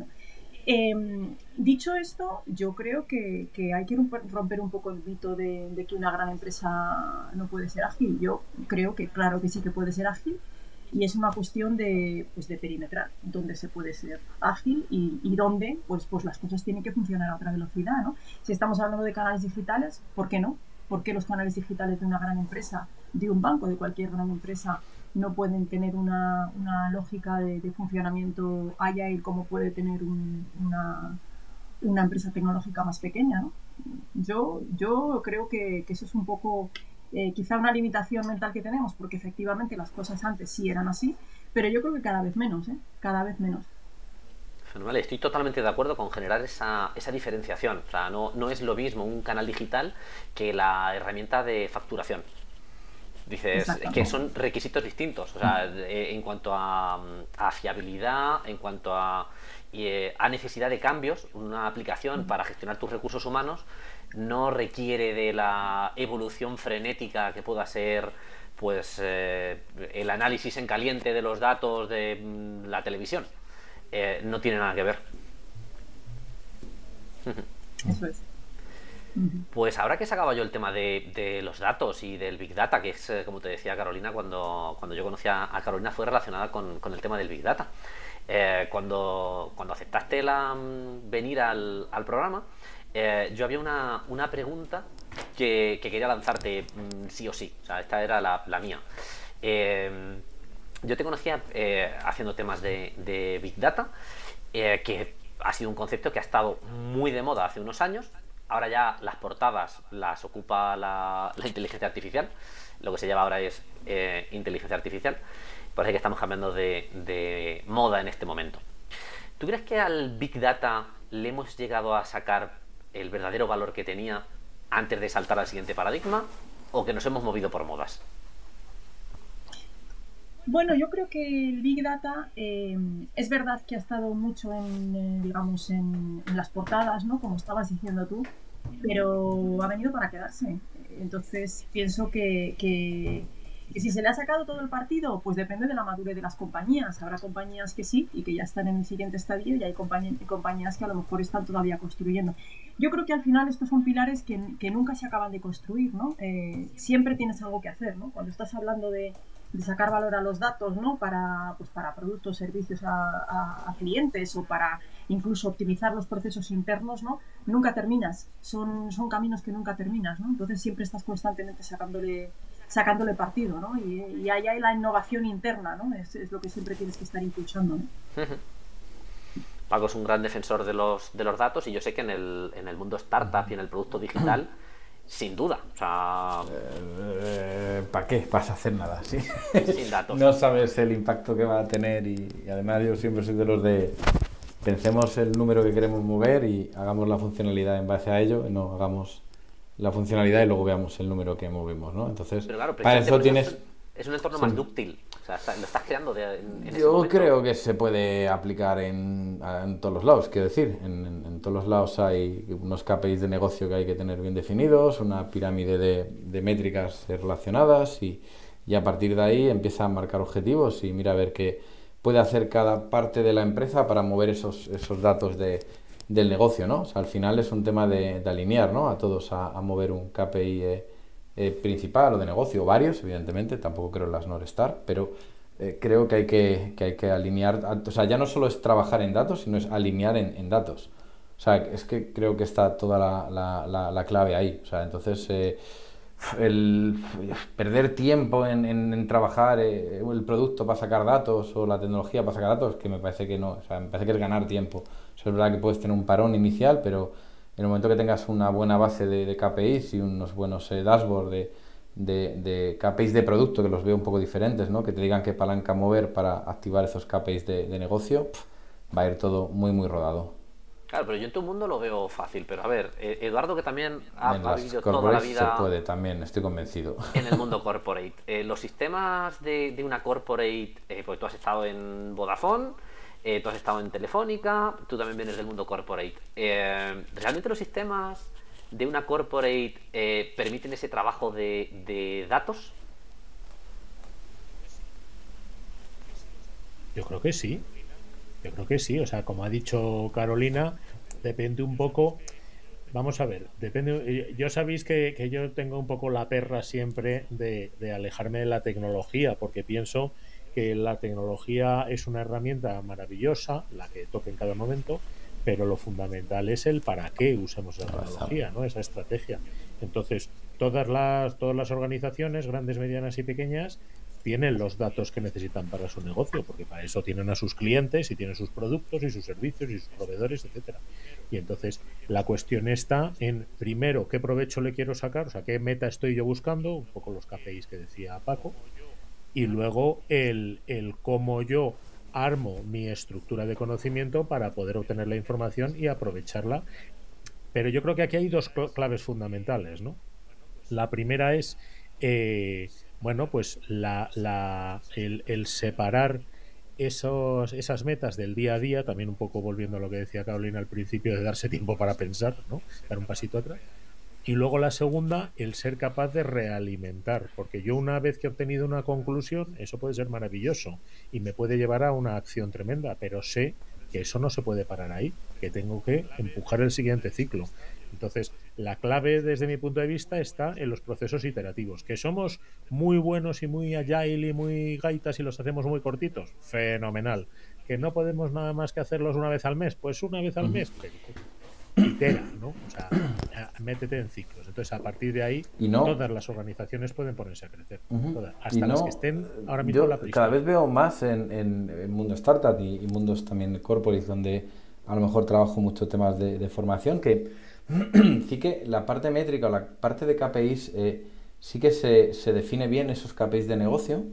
Em, dicho esto, yo creo que, hay que romper un poco el mito de, que una gran empresa no puede ser ágil. Yo creo que claro que sí que puede ser ágil y es una cuestión de, pues, de perimetrar dónde se puede ser ágil y, y dónde pues, pues las cosas tienen que funcionar a otra velocidad. ¿no? Si estamos hablando de canales digitales, ¿por qué no? ¿Por qué los canales digitales de una gran empresa, de un banco, de cualquier gran empresa, no pueden tener una, una lógica de, funcionamiento agile como puede tener una, una, empresa tecnológica más pequeña. ¿no? Yo, yo creo que, que eso es un poco eh, quizá una limitación mental que tenemos, porque efectivamente las cosas antes sí eran así, pero yo creo que cada vez menos, ¿eh? cada vez menos. Fenomenal, estoy totalmente de acuerdo con generar esa, esa diferenciación. O sea, no, no es lo mismo un canal digital que la herramienta de facturación. Dices que son requisitos distintos, o sea, en cuanto a, fiabilidad, en cuanto a, eh, a, necesidad de cambios, una aplicación para gestionar tus recursos humanos no requiere de la evolución frenética que pueda ser pues eh, el análisis en caliente de los datos de mm, la televisión. Eh, no tiene nada que ver. Eso es. Pues ahora que sacaba yo el tema de, los datos y del Big Data, que es, eh, como te decía Carolina, cuando, cuando yo conocí a, Carolina fue relacionada con, el tema del Big Data. Eh, cuando, cuando aceptaste la, mm, venir al, programa, eh, yo había una, pregunta que, quería lanzarte mm, sí o sí. O sea, esta era la, mía. yo te conocía haciendo temas de Big Data, que ha sido un concepto que ha estado muy de moda hace unos años, Ahora ya las portadas las ocupa la, inteligencia artificial. Lo que se llama ahora es eh, inteligencia artificial. Parece que estamos cambiando de, moda en este momento. ¿Tú crees que al Big Data le hemos llegado a sacar el verdadero valor que tenía antes de saltar al siguiente paradigma? ¿O que nos hemos movido por modas? Bueno, yo creo que el Big Data eh, es verdad que ha estado mucho en, eh, digamos, en, las portadas, ¿no? Como estabas diciendo tú, pero ha venido para quedarse. Entonces pienso que, que, si se le ha sacado todo el partido, pues depende de la madurez de las compañías. Habrá compañías que sí y que ya están en el siguiente estadio y hay compañías que a lo mejor están todavía construyendo. Yo creo que al final estos son pilares que, que nunca se acaban de construir, ¿no? Eh, siempre tienes algo que hacer, ¿no? Cuando estás hablando de de sacar valor a los datos, ¿no? Para, pues para productos, servicios a, clientes o para incluso optimizar los procesos internos, ¿no? Nunca terminas, son, son caminos que nunca terminas, ¿no? Entonces siempre estás constantemente sacándole, sacándole partido, ¿no? Y, ahí hay la innovación interna, ¿no? Es, es, lo que siempre tienes que estar impulsando, ¿no? Paco es un gran defensor de los, de los datos y yo sé que en el, en el mundo startup y en el producto digital, sin duda. O sea... Eh, ¿Para qué vas a hacer nada? ¿sí? Sin datos. no sabes el impacto que va a tener y, además yo siempre soy de los de pensemos el número que queremos mover y hagamos la funcionalidad en base a ello, no hagamos la funcionalidad y luego veamos el número que movemos, ¿no? Entonces, para eso tienes... Es un entorno más dúctil. O sea, lo estás creando de, en, Yo creo que se puede aplicar en, todos los lados. Quiero decir, en, todos los lados hay unos KPIs de negocio que hay que tener bien definidos, una pirámide de, métricas relacionadas y, y, a partir de ahí empieza a marcar objetivos y mira a ver qué puede hacer cada parte de la empresa para mover esos, esos datos de, del negocio, ¿no? O sea, al final es un tema de, alinear, ¿no? A todos a, mover un KPI eh, eh, principal o de negocio, varios, evidentemente, tampoco creo las Star, pero eh, creo que hay que, que, hay que alinear, o sea, ya no solo es trabajar en datos, sino es alinear en, datos. O sea, es que creo que está toda la, la, la, clave ahí. O sea, entonces, el perder tiempo en, trabajar el producto para sacar datos o la tecnología para sacar datos, que me parece que no, o sea, me parece que es ganar tiempo es verdad que puedes tener un parón inicial, pero en el momento que tengas una buena base de, KPIs y unos buenos eh, dashboards de, de, KPIs de producto, que los veo un poco diferentes, ¿no? que te digan qué palanca mover para activar esos KPIs de, negocio, va a ir todo muy, muy rodado. Claro, pero yo en tu mundo lo veo fácil, pero a ver, eh, Eduardo que también ha, vivido toda la vida... Se puede también, estoy convencido. En el mundo corporate. Eh, los sistemas de, una corporate, pues tú has estado en Vodafone, eh, tú has estado en Telefónica, tú también vienes del mundo corporate. Eh, ¿Realmente los sistemas de una corporate eh, permiten ese trabajo de, datos? Yo creo que sí. Yo creo que sí. O sea, como ha dicho Carolina, depende un poco. Vamos a ver, depende. Yo sabéis que, yo tengo un poco la perra siempre de, de alejarme de la tecnología, porque pienso que la tecnología es una herramienta maravillosa, la que toque en cada momento, pero lo fundamental es el para qué usamos la tecnología, ¿no? Esa estrategia. Entonces, todas las, todas las organizaciones, grandes, medianas y pequeñas, tienen los datos que necesitan para su negocio, porque para eso tienen a sus clientes y tienen sus productos y sus servicios y sus proveedores, etcétera. Y entonces la cuestión está en primero qué provecho le quiero sacar, o sea, qué meta estoy yo buscando, un poco los KPIs que decía Paco, y luego el, el cómo yo armo mi estructura de conocimiento para poder obtener la información y aprovecharla. Pero yo creo que aquí hay dos claves fundamentales, ¿no? La primera es, eh, bueno, pues la, la, el, el, separar esos, esas metas del día a día, también un poco volviendo a lo que decía Carolina al principio, de darse tiempo para pensar, ¿no? Dar un pasito atrás y luego la segunda, el ser capaz de realimentar, porque yo una vez que he obtenido una conclusión, eso puede ser maravilloso y me puede llevar a una acción tremenda, pero sé que eso no se puede parar ahí, que tengo que empujar el siguiente ciclo. Entonces, la clave desde mi punto de vista está en los procesos iterativos, que somos muy buenos y muy agile y muy gaitas y los hacemos muy cortitos, fenomenal. Que no podemos nada más que hacerlos una vez al mes, pues una vez al mes itera, ¿no? O sea, métete en ciclos. Entonces, a partir de ahí, todas las organizaciones pueden ponerse a crecer. hasta las que estén ahora mismo la Cada vez veo más en, en, mundo startup y, mundos también corporate, donde a lo mejor trabajo muchos temas de, formación, que sí que la parte métrica la parte de KPIs eh, sí que se, define bien esos KPIs de negocio,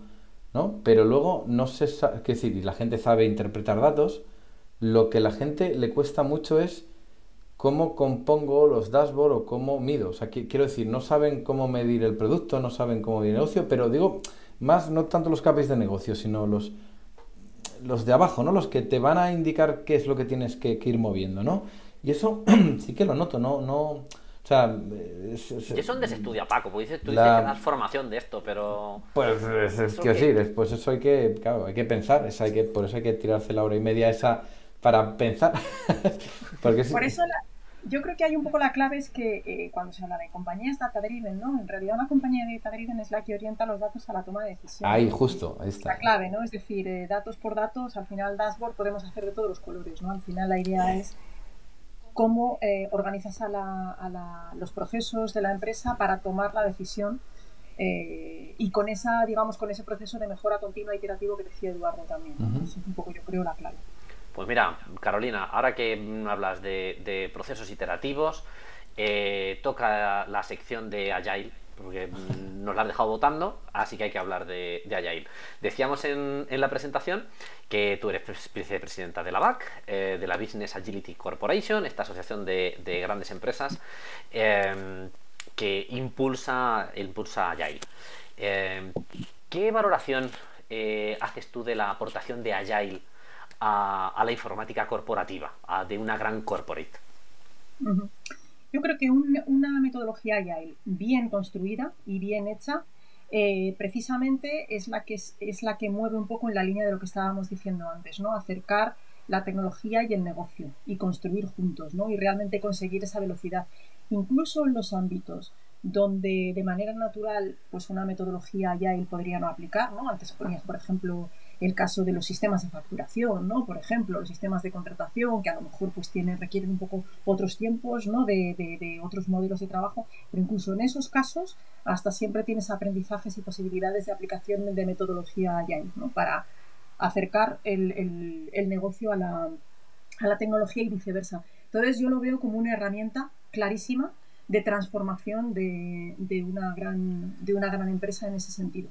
¿no? Pero luego no se sabe, es decir, la gente sabe interpretar datos, lo que la gente le cuesta mucho es cómo compongo los dashboards o cómo mido. O sea, quiero decir, no saben cómo medir el producto, no saben cómo medir el negocio, pero digo, más no tanto los KPIs de negocio, sino los, los de abajo, ¿no? Los que te van a indicar qué es lo que tienes que, ir moviendo, ¿no? Y eso sí que lo noto, ¿no? no o sea, es, es, ¿Y eso dónde se estudia, Paco? Porque dices, tú dices que das formación de esto, pero... Pues es, quiero decir, pues eso hay que, claro, hay que pensar, es, hay que, por eso hay que tirarse la hora y media esa para pensar. Porque Por eso yo creo que hay un poco la clave es que eh, cuando se habla de compañías data driven, ¿no? En realidad una compañía data driven es la que orienta los datos a la toma de decisiones. Ahí, justo, ahí está. La clave, ¿no? Es decir, eh, datos por datos, al final dashboard podemos hacer de todos los colores, ¿no? Al final la idea es cómo eh, organizas a, la, a la, los procesos de la empresa para tomar la decisión eh, y con esa, digamos, con ese proceso de mejora continua e iterativo que decía Eduardo también. Eso es un poco, yo creo, la clave. Pues mira, Carolina, ahora que hablas de, procesos iterativos, eh, toca la sección de Agile, porque nos la has dejado votando, así que hay que hablar de, Agile. Decíamos en, la presentación que tú eres vicepresidenta de la BAC, eh, de la Business Agility Corporation, esta asociación de, grandes empresas que impulsa, impulsa Agile. Eh, ¿Qué valoración eh, haces tú de la aportación de Agile a, la informática corporativa, de una gran corporate? Yo creo que una metodología Agile bien construida y bien hecha eh, precisamente es la, que es, la que mueve un poco en la línea de lo que estábamos diciendo antes, ¿no? Acercar la tecnología y el negocio y construir juntos, ¿no? Y realmente conseguir esa velocidad incluso en los ámbitos donde de manera natural pues una metodología él podría no aplicar, ¿no? Antes ponías, por ejemplo, el caso de los sistemas de facturación, ¿no? Por ejemplo, los sistemas de contratación que a lo mejor pues tienen, requieren un poco otros tiempos, ¿no? De, de, otros modelos de trabajo, pero incluso en esos casos hasta siempre tienes aprendizajes y posibilidades de aplicación de metodología ya ¿no? Para acercar el, el, el negocio a la, a la tecnología y viceversa. Entonces yo lo veo como una herramienta clarísima de transformación de, una, gran, de una gran empresa en ese sentido.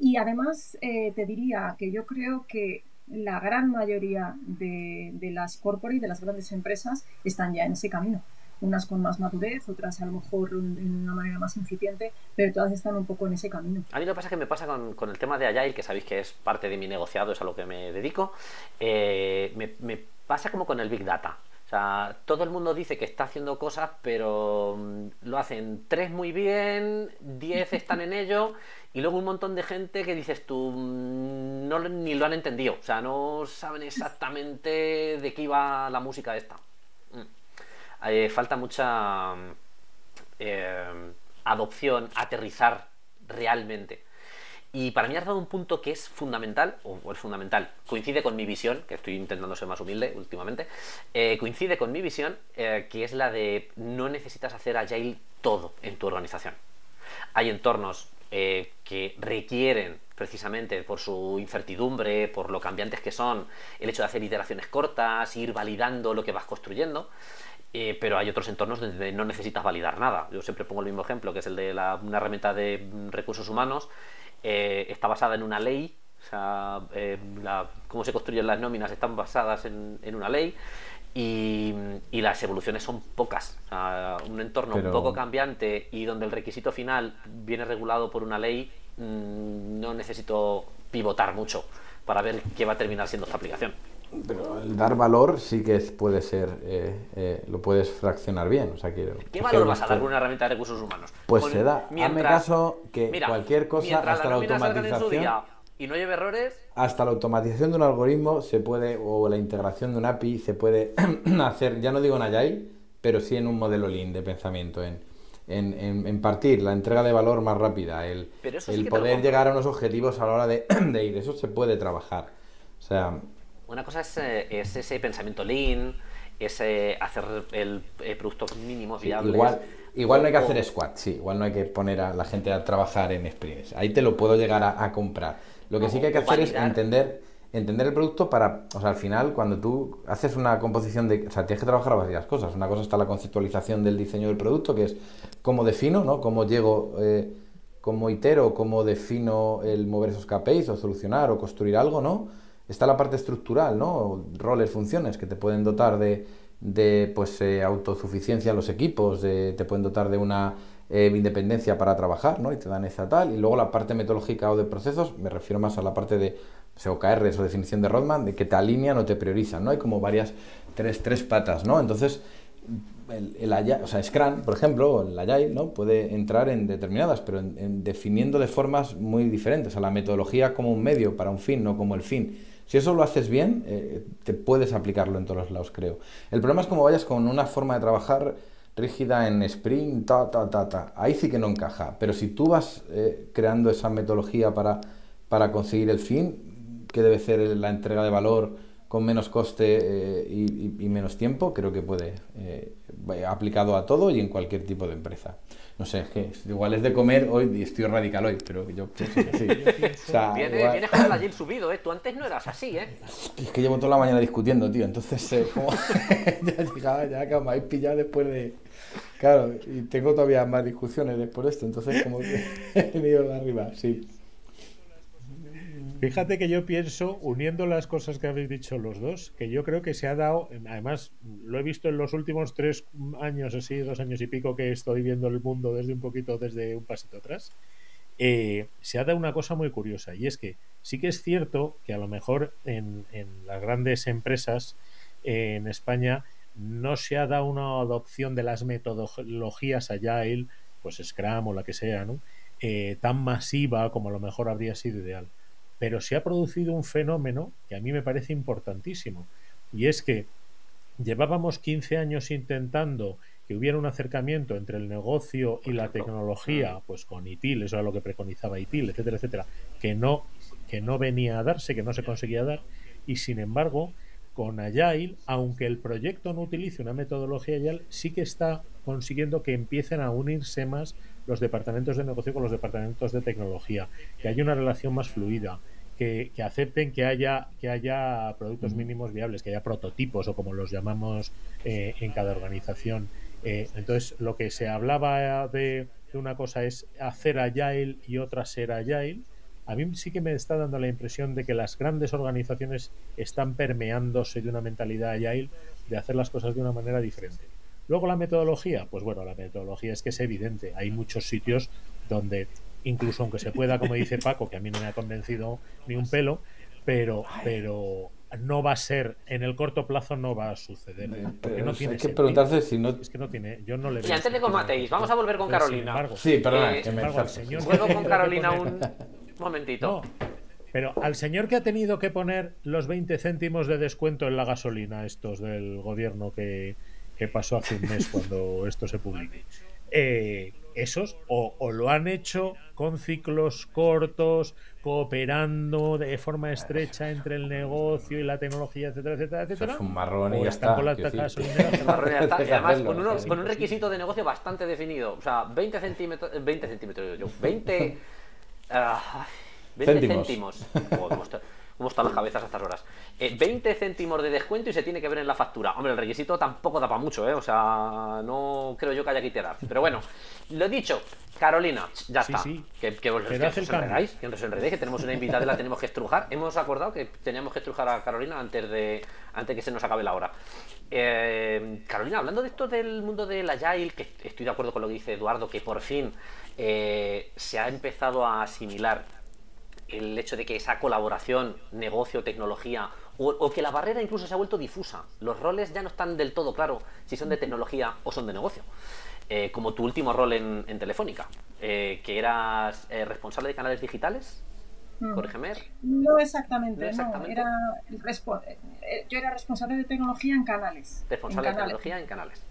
Y además eh, te diría que yo creo que la gran mayoría de, las corporate, de las grandes empresas, están ya en ese camino. Unas con más madurez, otras a lo mejor en una manera más incipiente, pero todas están un poco en ese camino. A mí lo que pasa es que me pasa con, el tema de Agile, que sabéis que es parte de mi negociado, es a lo que me dedico, eh, me, me pasa como con el Big Data. O sea, todo el mundo dice que está haciendo cosas, pero mm, lo hacen tres muy bien, diez están en ello, y luego un montón de gente que dices tú, mm, no, ni lo han entendido. O sea, no saben exactamente de qué iba la música esta. Mm. Eh, falta mucha eh, adopción, aterrizar realmente. Y para mí has dado un punto que es fundamental, o es fundamental, coincide con mi visión, que estoy intentando ser más humilde últimamente, eh, coincide con mi visión, eh, que es la de no necesitas hacer agile todo en tu organización. Hay entornos eh, que requieren precisamente por su incertidumbre, por lo cambiantes que son, el hecho de hacer iteraciones cortas, ir validando lo que vas construyendo. pero hay otros entornos donde no necesitas validar nada. Yo siempre pongo el mismo ejemplo, que es el de una herramienta de recursos humanos eh, está basada en una ley, o sea, eh, cómo se construyen las nóminas están basadas en, una ley y, las evoluciones son pocas. un entorno un poco cambiante y donde el requisito final viene regulado por una ley, mm, no necesito pivotar mucho para ver qué va a terminar siendo esta aplicación. Pero el dar valor sí que puede ser, eh, eh, lo puedes fraccionar bien. O sea, ¿Qué valor vas a dar con una herramienta de recursos humanos? Pues se da. Hazme caso que cualquier cosa, hasta la, automatización. Y no lleve errores. Hasta la automatización de un algoritmo se puede, o la integración de un API se puede hacer, ya no digo en Agile, pero sí en un modelo Lean de pensamiento. En, en, partir la entrega de valor más rápida, el, el poder llegar a unos objetivos a la hora de, de ir. Eso se puede trabajar. O sea, una cosa eh, es, ese pensamiento lean, ese hacer el, producto mínimo viable. igual, igual no hay que hacer squat, sí, igual no hay que poner a la gente a trabajar en sprints. Ahí te lo puedo llegar a, comprar. Lo que sí que hay que hacer es entender entender el producto para, o sea, al final, cuando tú haces una composición de, o sea, tienes que trabajar varias cosas. Una cosa está la conceptualización del diseño del producto, que es cómo defino, ¿no? Cómo llego, eh, cómo itero, cómo defino el mover esos KPIs o solucionar o construir algo, ¿no? está la parte estructural, ¿no? Roles, funciones que te pueden dotar de, de pues, eh, autosuficiencia en los equipos, te pueden dotar de una eh, independencia para trabajar, ¿no? Y te dan esa tal. Y luego la parte metodológica o de procesos, me refiero más a la parte de OKRs o definición de roadmap, de que te alinean o te priorizan, ¿no? Hay como varias, tres, tres patas, ¿no? Entonces, el, el o sea, Scrum, por ejemplo, el Agile, ¿no? Puede entrar en determinadas, pero en, definiendo de formas muy diferentes, a la metodología como un medio para un fin, no como el fin. Si eso lo haces bien, eh, te puedes aplicarlo en todos los lados, creo. El problema es como vayas con una forma de trabajar rígida en sprint, ta, ta, ta, ta. Ahí sí que no encaja. Pero si tú vas eh, creando esa metodología para, para conseguir el fin, que debe ser la entrega de valor con menos coste eh, y, menos tiempo, creo que puede, eh, aplicado a todo y en cualquier tipo de empresa. No sé, es que igual es de comer hoy y estoy radical hoy, pero yo pienso que sí. vienes con el subido, ¿eh? Tú antes no eras así, ¿eh? Es que llevo toda la mañana discutiendo, tío, entonces eh, como... ya llegaba, ya que me habéis pillado después de... Claro, y tengo todavía más discusiones después de esto, entonces como que he venido de arriba, sí. Fíjate que yo pienso, uniendo las cosas que habéis dicho los dos, que yo creo que se ha dado, además lo he visto en los últimos tres años, así, dos años y pico que estoy viendo el mundo desde un poquito, desde un pasito atrás, eh, se ha dado una cosa muy curiosa y es que sí que es cierto que a lo mejor en, las grandes empresas eh, en España no se ha dado una adopción de las metodologías Agile, pues Scrum o la que sea, ¿no? Eh, tan masiva como a lo mejor habría sido ideal pero se ha producido un fenómeno que a mí me parece importantísimo, y es que llevábamos 15 años intentando que hubiera un acercamiento entre el negocio y la tecnología, pues con ITIL, eso era lo que preconizaba ITIL, etcétera, etcétera, que no, que no venía a darse, que no se conseguía dar, y sin embargo, con Agile, aunque el proyecto no utilice una metodología Agile, sí que está consiguiendo que empiecen a unirse más los departamentos de negocio con los departamentos de tecnología, que haya una relación más fluida, que, acepten que haya, que haya productos mínimos viables, que haya prototipos o como los llamamos eh, en cada organización. Eh, entonces, lo que se hablaba de, de, una cosa es hacer agile y otra ser agile. A mí sí que me está dando la impresión de que las grandes organizaciones están permeándose de una mentalidad agile de hacer las cosas de una manera diferente. Luego la metodología, pues bueno, la metodología es que es evidente. Hay muchos sitios donde, incluso aunque se pueda, como dice Paco, que a mí no me ha convencido ni un pelo, pero, pero no va a ser, en el corto plazo no va a suceder. Porque no tiene hay que preguntarse si no... Es que no tiene, yo no le Y antes de con Mateis, vamos a volver con Carolina. sí, perdona, eh, que me Vuelvo con Carolina un momentito. pero al señor que ha tenido que poner los 20 céntimos de descuento en la gasolina, estos del gobierno que, que pasó hace un mes cuando esto se publique. Eh, esos o, lo han hecho con ciclos cortos, cooperando de forma estrecha entre el negocio y la tecnología, etcétera, etcétera, etcétera. es un marrón y ya está. Con la Y además con, con, un requisito de negocio bastante definido. O sea, 20 centímetros, 20 centímetros, yo, 20, 20 céntimos. ¿Cómo están las cabezas a estas horas? 20 eh, céntimos de descuento y se tiene que ver en la factura. Hombre, el requisito tampoco da para mucho, ¿eh? O sea, no creo yo que haya que tirar. Pero bueno, lo dicho, Carolina, ya está. Que, que, os, que, os enredáis, que os enredéis, que tenemos una invitada y la tenemos que estrujar. Hemos acordado que teníamos que estrujar a Carolina antes de antes que se nos acabe la hora. Eh, Carolina, hablando de esto del mundo del Agile, que estoy de acuerdo con lo que dice Eduardo, que por fin eh, se ha empezado a asimilar el hecho de que esa colaboración, negocio, tecnología, o, que la barrera incluso se ha vuelto difusa. Los roles ya no están del todo claros si son de tecnología o son de negocio. Eh, como tu último rol en, Telefónica, eh, que eras eh, responsable de canales digitales, mm. corrígeme. No exactamente, no, Era yo era responsable de tecnología en canales. Responsable de tecnología en canales.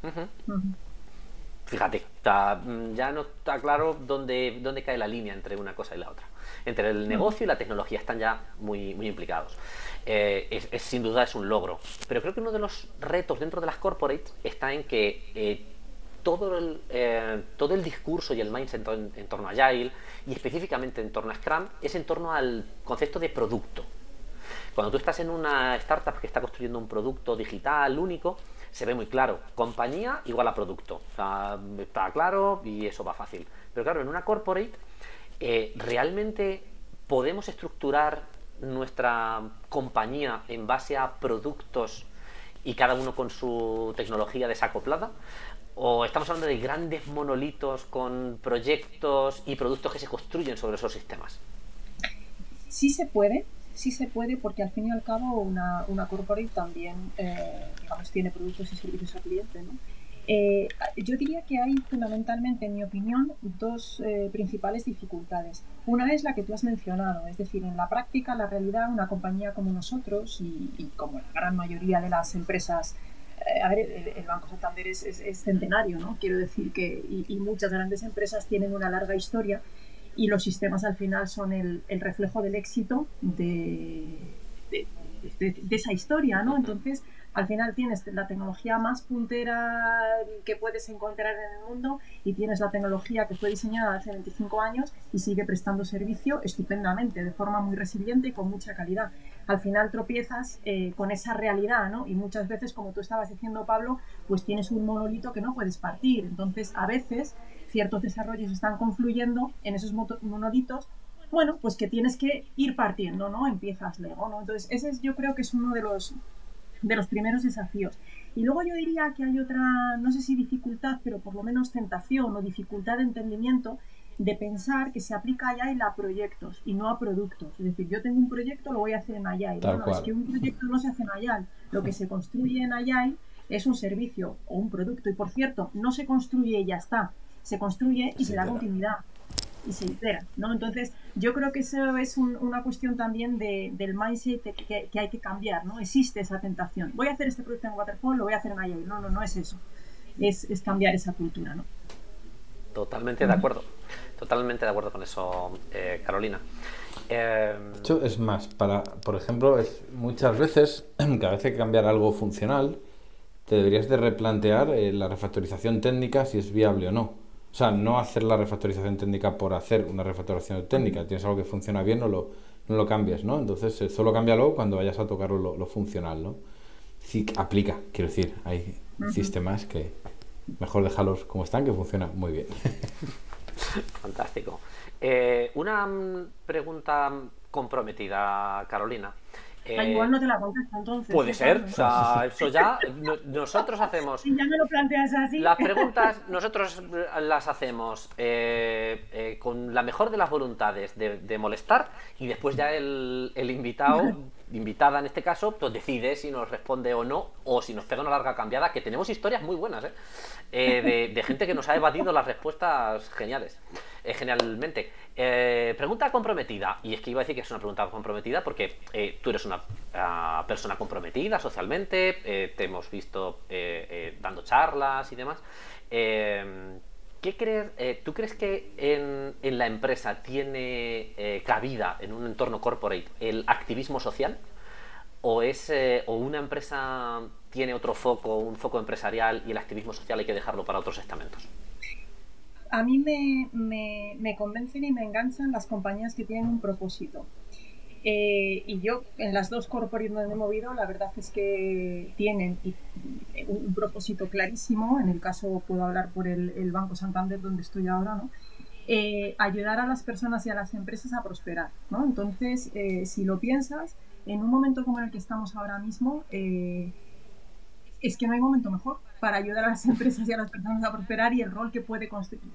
Fíjate, mm, ya no está claro dónde, dónde cae la línea entre una cosa y la otra entre el negocio y la tecnología están ya muy, muy implicados. Eh, es, sin duda es un logro. Pero creo que uno de los retos dentro de las corporates está en que eh, todo, el, eh, todo el discurso y el mindset en, torno a Agile y específicamente en torno a Scrum es en torno al concepto de producto. Cuando tú estás en una startup que está construyendo un producto digital único, se ve muy claro. Compañía igual a producto. está claro y eso va fácil. Pero claro, en una corporate eh, ¿realmente podemos estructurar nuestra compañía en base a productos y cada uno con su tecnología desacoplada? ¿O estamos hablando de grandes monolitos con proyectos y productos que se construyen sobre esos sistemas? Sí se puede, sí se puede porque al fin y al cabo una, una corporate también eh, tiene productos y servicios al cliente. Eh, yo diría que hay fundamentalmente, en mi opinión, dos eh, principales dificultades. Una es la que tú has mencionado, es decir, en la práctica, la realidad, una compañía como nosotros y, como la gran mayoría de las empresas, eh, el, Banco Santander es, centenario, ¿no? Quiero decir que, y, muchas grandes empresas tienen una larga historia y los sistemas al final son el, reflejo del éxito de de, esa historia, ¿no? Entonces, al final tienes la tecnología más puntera que puedes encontrar en el mundo y tienes la tecnología que fue diseñada hace 25 años y sigue prestando servicio estupendamente, de forma muy resiliente y con mucha calidad. Al final tropiezas eh, con esa realidad, ¿no? Y muchas veces, como tú estabas diciendo, Pablo, pues tienes un monolito que no puedes partir. Entonces, a veces ciertos desarrollos están confluyendo en esos monolitos bueno, pues que tienes que ir partiendo, ¿no? Empiezas Lego, ¿no? Entonces, ese es, yo creo que es uno de los, de los primeros desafíos. Y luego yo diría que hay otra, no sé si dificultad, pero por lo menos tentación o dificultad de entendimiento de pensar que se aplica a Agile a proyectos y no a productos. Es decir, yo tengo un proyecto, lo voy a hacer en Agile. Tal es que un proyecto no se hace en Agile. Lo que se construye en Agile es un servicio o un producto. Y por cierto, no se construye y ya está. Se construye y se da continuidad y se itera, ¿no? Entonces, yo creo que eso es una cuestión también de, del mindset que, hay que cambiar, ¿no? Existe esa tentación. Voy a hacer este proyecto en Waterfall, lo voy a hacer en Agile. No, no, no es eso. Es, cambiar esa cultura, ¿no? Totalmente de acuerdo. Totalmente de acuerdo con eso, eh, Carolina. Eh, de hecho, es más, para, por ejemplo, es, muchas veces, cada vez que cambiar algo funcional, te deberías de replantear eh, la refactorización técnica si es viable o no. O sea, no hacer la refactorización técnica por hacer una refactorización técnica. Tienes algo que funciona bien, no lo, no lo cambies, ¿no? Entonces, eh, solo cámbialo cuando vayas a tocar lo, lo funcional, ¿no? Sí, aplica, quiero decir, hay sistemas que mejor dejarlos como están, que funcionan muy bien. Fantástico. Eh, una mm, pregunta comprometida, Carolina. Eh, igual no te la contesto entonces. Puede ser, o sea, eso ya. nosotros hacemos. Si ya me lo planteas así. Las preguntas, nosotros las hacemos eh, eh, con la mejor de las voluntades de, molestar y después ya el, el invitado invitada en este caso, pues decide si nos responde o no, o si nos pega una larga cambiada, que tenemos historias muy buenas, ¿eh? eh de, gente que nos ha evadido las respuestas geniales, eh, genialmente. Eh, pregunta comprometida, y es que iba a decir que es una pregunta comprometida porque tú eres una ah, persona comprometida socialmente, te hemos visto dando charlas y demás. ¿Qué crees, eh, ¿Tú crees que en, la empresa tiene eh, cabida en un entorno corporate el activismo social? ¿O, es, eh, ¿O una empresa tiene otro foco, un foco empresarial y el activismo social hay que dejarlo para otros estamentos? A mí me, me convencen y me enganchan las compañías que tienen un propósito. Eh, y yo, en las dos corporaciones donde me he movido, la verdad es que tienen un, propósito clarísimo. En el caso, puedo hablar por el, Banco Santander, donde estoy ahora, ¿no? Eh, ayudar a las personas y a las empresas a prosperar. ¿no? Entonces, eh, si lo piensas, en un momento como el que estamos ahora mismo, es que no hay momento mejor para ayudar a las empresas y a las personas a prosperar y el rol que puede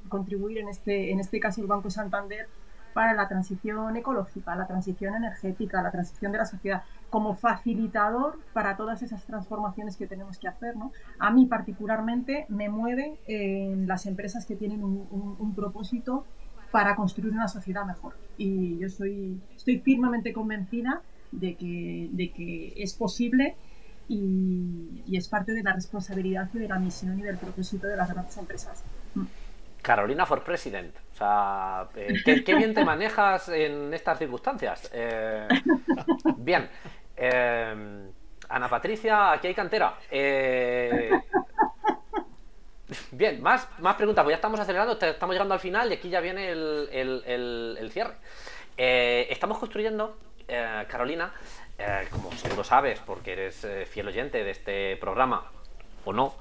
contribuir en este, en este caso el Banco Santander para la transición ecológica, la transición energética, la transición de la sociedad, como facilitador para todas esas transformaciones que tenemos que hacer. ¿no? A mí particularmente me mueve en las empresas que tienen un, propósito para construir una sociedad mejor. Y yo soy, estoy firmemente convencida de que, de que es posible y, y, es parte de la responsabilidad y de la misión y del propósito de las grandes empresas. Carolina for President. O sea, eh, ¿qué, bien te manejas en estas circunstancias. Eh, bien. Eh, Ana Patricia, aquí hay cantera. bien, más, más preguntas, pues ya estamos acelerando, estamos llegando al final y aquí ya viene el, cierre. estamos construyendo, Carolina, como seguro sabes, porque eres fiel oyente de este programa, o no,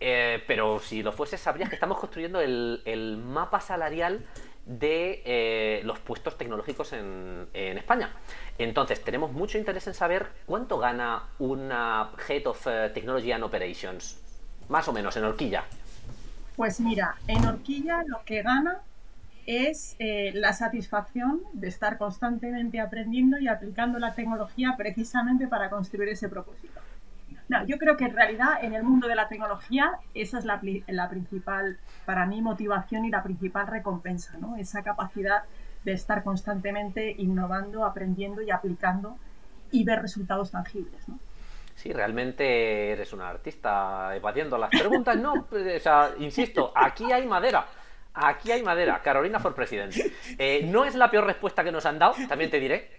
eh, pero si lo fuese, sabrías que estamos construyendo el, mapa salarial de eh, los puestos tecnológicos en, España. Entonces, tenemos mucho interés en saber cuánto gana una Head of eh, Technology and Operations, más o menos, en horquilla. Pues mira, en horquilla lo que gana es la satisfacción de estar constantemente aprendiendo y aplicando la tecnología precisamente para construir ese propósito. No, yo creo que en realidad en el mundo de la tecnología esa es la, principal, para mí, motivación y la principal recompensa, ¿no? Esa capacidad de estar constantemente innovando, aprendiendo y aplicando y ver resultados tangibles, ¿no? Sí, realmente eres una artista evadiendo las preguntas. No, o sea, insisto, aquí hay madera. Aquí hay madera. Carolina for President. Eh, no es la peor respuesta que nos han dado, también te diré.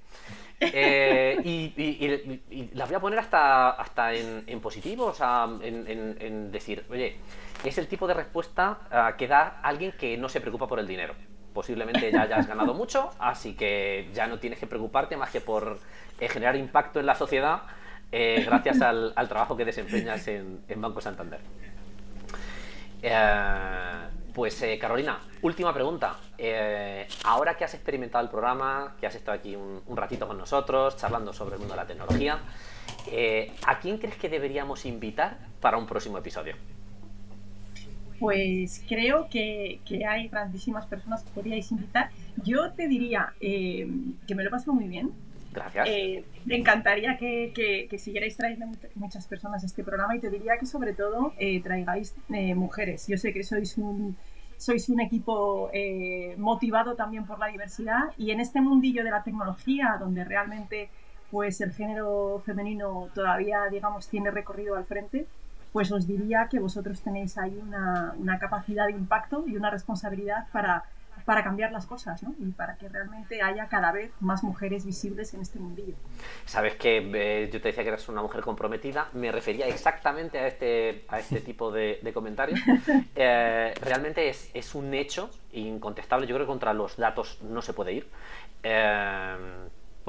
Eh, y, las voy a poner hasta, hasta en, positivo, o sea, en, decir, oye, es el tipo de respuesta ah, que da alguien que no se preocupa por el dinero. Posiblemente ya hayas ganado mucho, así que ya no tienes que preocuparte más que por eh, generar impacto en la sociedad eh, gracias al, trabajo que desempeñas en, Banco Santander. Pues eh, Carolina, última pregunta. Eh, ahora que has experimentado el programa, que has estado aquí un, ratito con nosotros, charlando sobre el mundo de la tecnología, eh, ¿a quién crees que deberíamos invitar para un próximo episodio? Pues creo que, hay grandísimas personas que podríais invitar. Yo te diría que me lo he pasado muy bien, Gracias. Eh, me encantaría que, que, siguierais trayendo muchas personas a este programa y te diría que sobre todo eh, traigáis eh, mujeres. Yo sé que sois un, sois un equipo motivado también por la diversidad y en este mundillo de la tecnología donde realmente pues el género femenino todavía digamos tiene recorrido al frente pues os diría que vosotros tenéis ahí una, una capacidad de impacto y una responsabilidad para para cambiar las cosas ¿no? y para que realmente haya cada vez más mujeres visibles en este mundillo. Sabes que eh, yo te decía que eres una mujer comprometida, me refería exactamente a este, a este tipo de, comentarios. Eh, realmente es, es, un hecho incontestable, yo creo que contra los datos no se puede ir. Eh,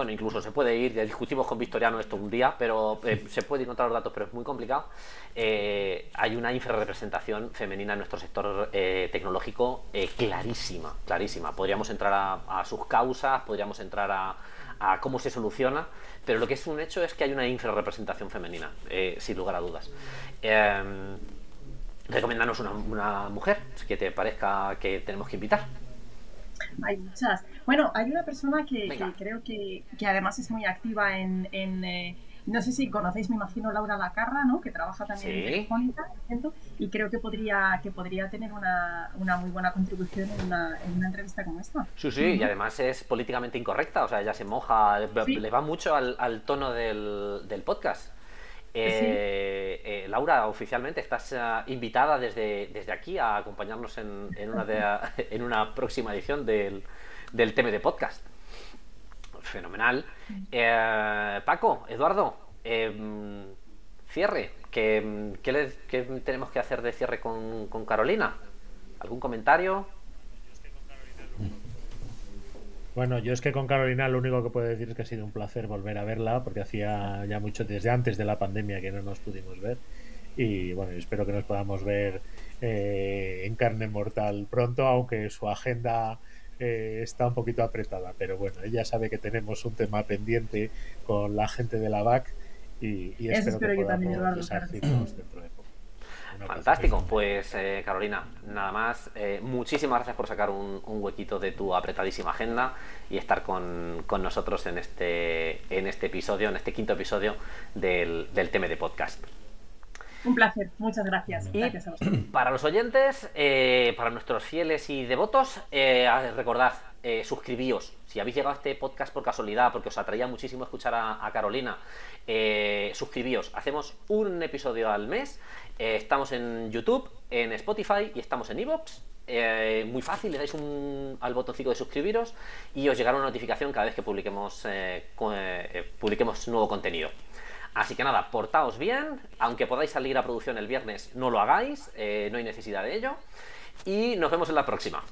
bueno, incluso se puede ir, ya discutimos con Victoriano esto un día, pero eh, se puede encontrar los datos, pero es muy complicado. Eh, hay una infrarrepresentación femenina en nuestro sector eh, tecnológico clarísima, clarísima. Podríamos entrar a, sus causas, podríamos entrar a, cómo se soluciona, pero lo que es un hecho es que hay una infrarrepresentación femenina, sin lugar a dudas. Recomendanos una, una mujer que te parezca que tenemos que invitar. Hay muchas. Bueno, hay una persona que, creo que, además es muy activa en... Eh, no sé si conocéis, me imagino, Laura Lacarra, ¿no? Que trabaja también en Telefónica, y creo que podría, que podría tener una, muy buena contribución en una, entrevista como esta. Sí, sí, y además es políticamente incorrecta, o sea, ella se moja, le va mucho al, tono del, podcast. Eh, eh, Laura, oficialmente estás invitada desde, desde aquí a acompañarnos en, en, una, en una próxima edición del, del tema de podcast. Fenomenal. Eh, Paco, Eduardo, em, cierre. ¿Qué, tenemos que hacer de cierre con, Carolina? ¿Algún comentario? Bueno, yo es que con Carolina lo único que puedo decir es que ha sido un placer volver a verla, porque hacía ya mucho desde antes de la pandemia que no nos pudimos ver. Y bueno, espero que nos podamos ver eh, en carne mortal pronto, aunque su agenda eh, está un poquito apretada, pero bueno, ella sabe que tenemos un tema pendiente con la gente de la BAC y, espero, que podamos dentro de poco. Fantástico, pues eh, Carolina, nada más. Eh, muchísimas gracias por sacar un, huequito de tu apretadísima agenda y estar con, nosotros en este, en este episodio, en este quinto episodio del, del de Podcast. Un placer, muchas gracias. para los oyentes, eh, para nuestros fieles y devotos, eh, recordad, eh, suscribíos. Si habéis llegado a este podcast por casualidad, porque os atraía muchísimo escuchar a, Carolina, eh, suscribíos. Hacemos un episodio al mes. Eh, estamos en YouTube, en Spotify y estamos en Evox. Eh, muy fácil, le dais al botoncito de suscribiros y os llegará una notificación cada vez que eh, publiquemos nuevo contenido. Así que nada, portaos bien, aunque podáis salir a producción el viernes, no lo hagáis, no hay necesidad de ello. Y nos vemos en la próxima.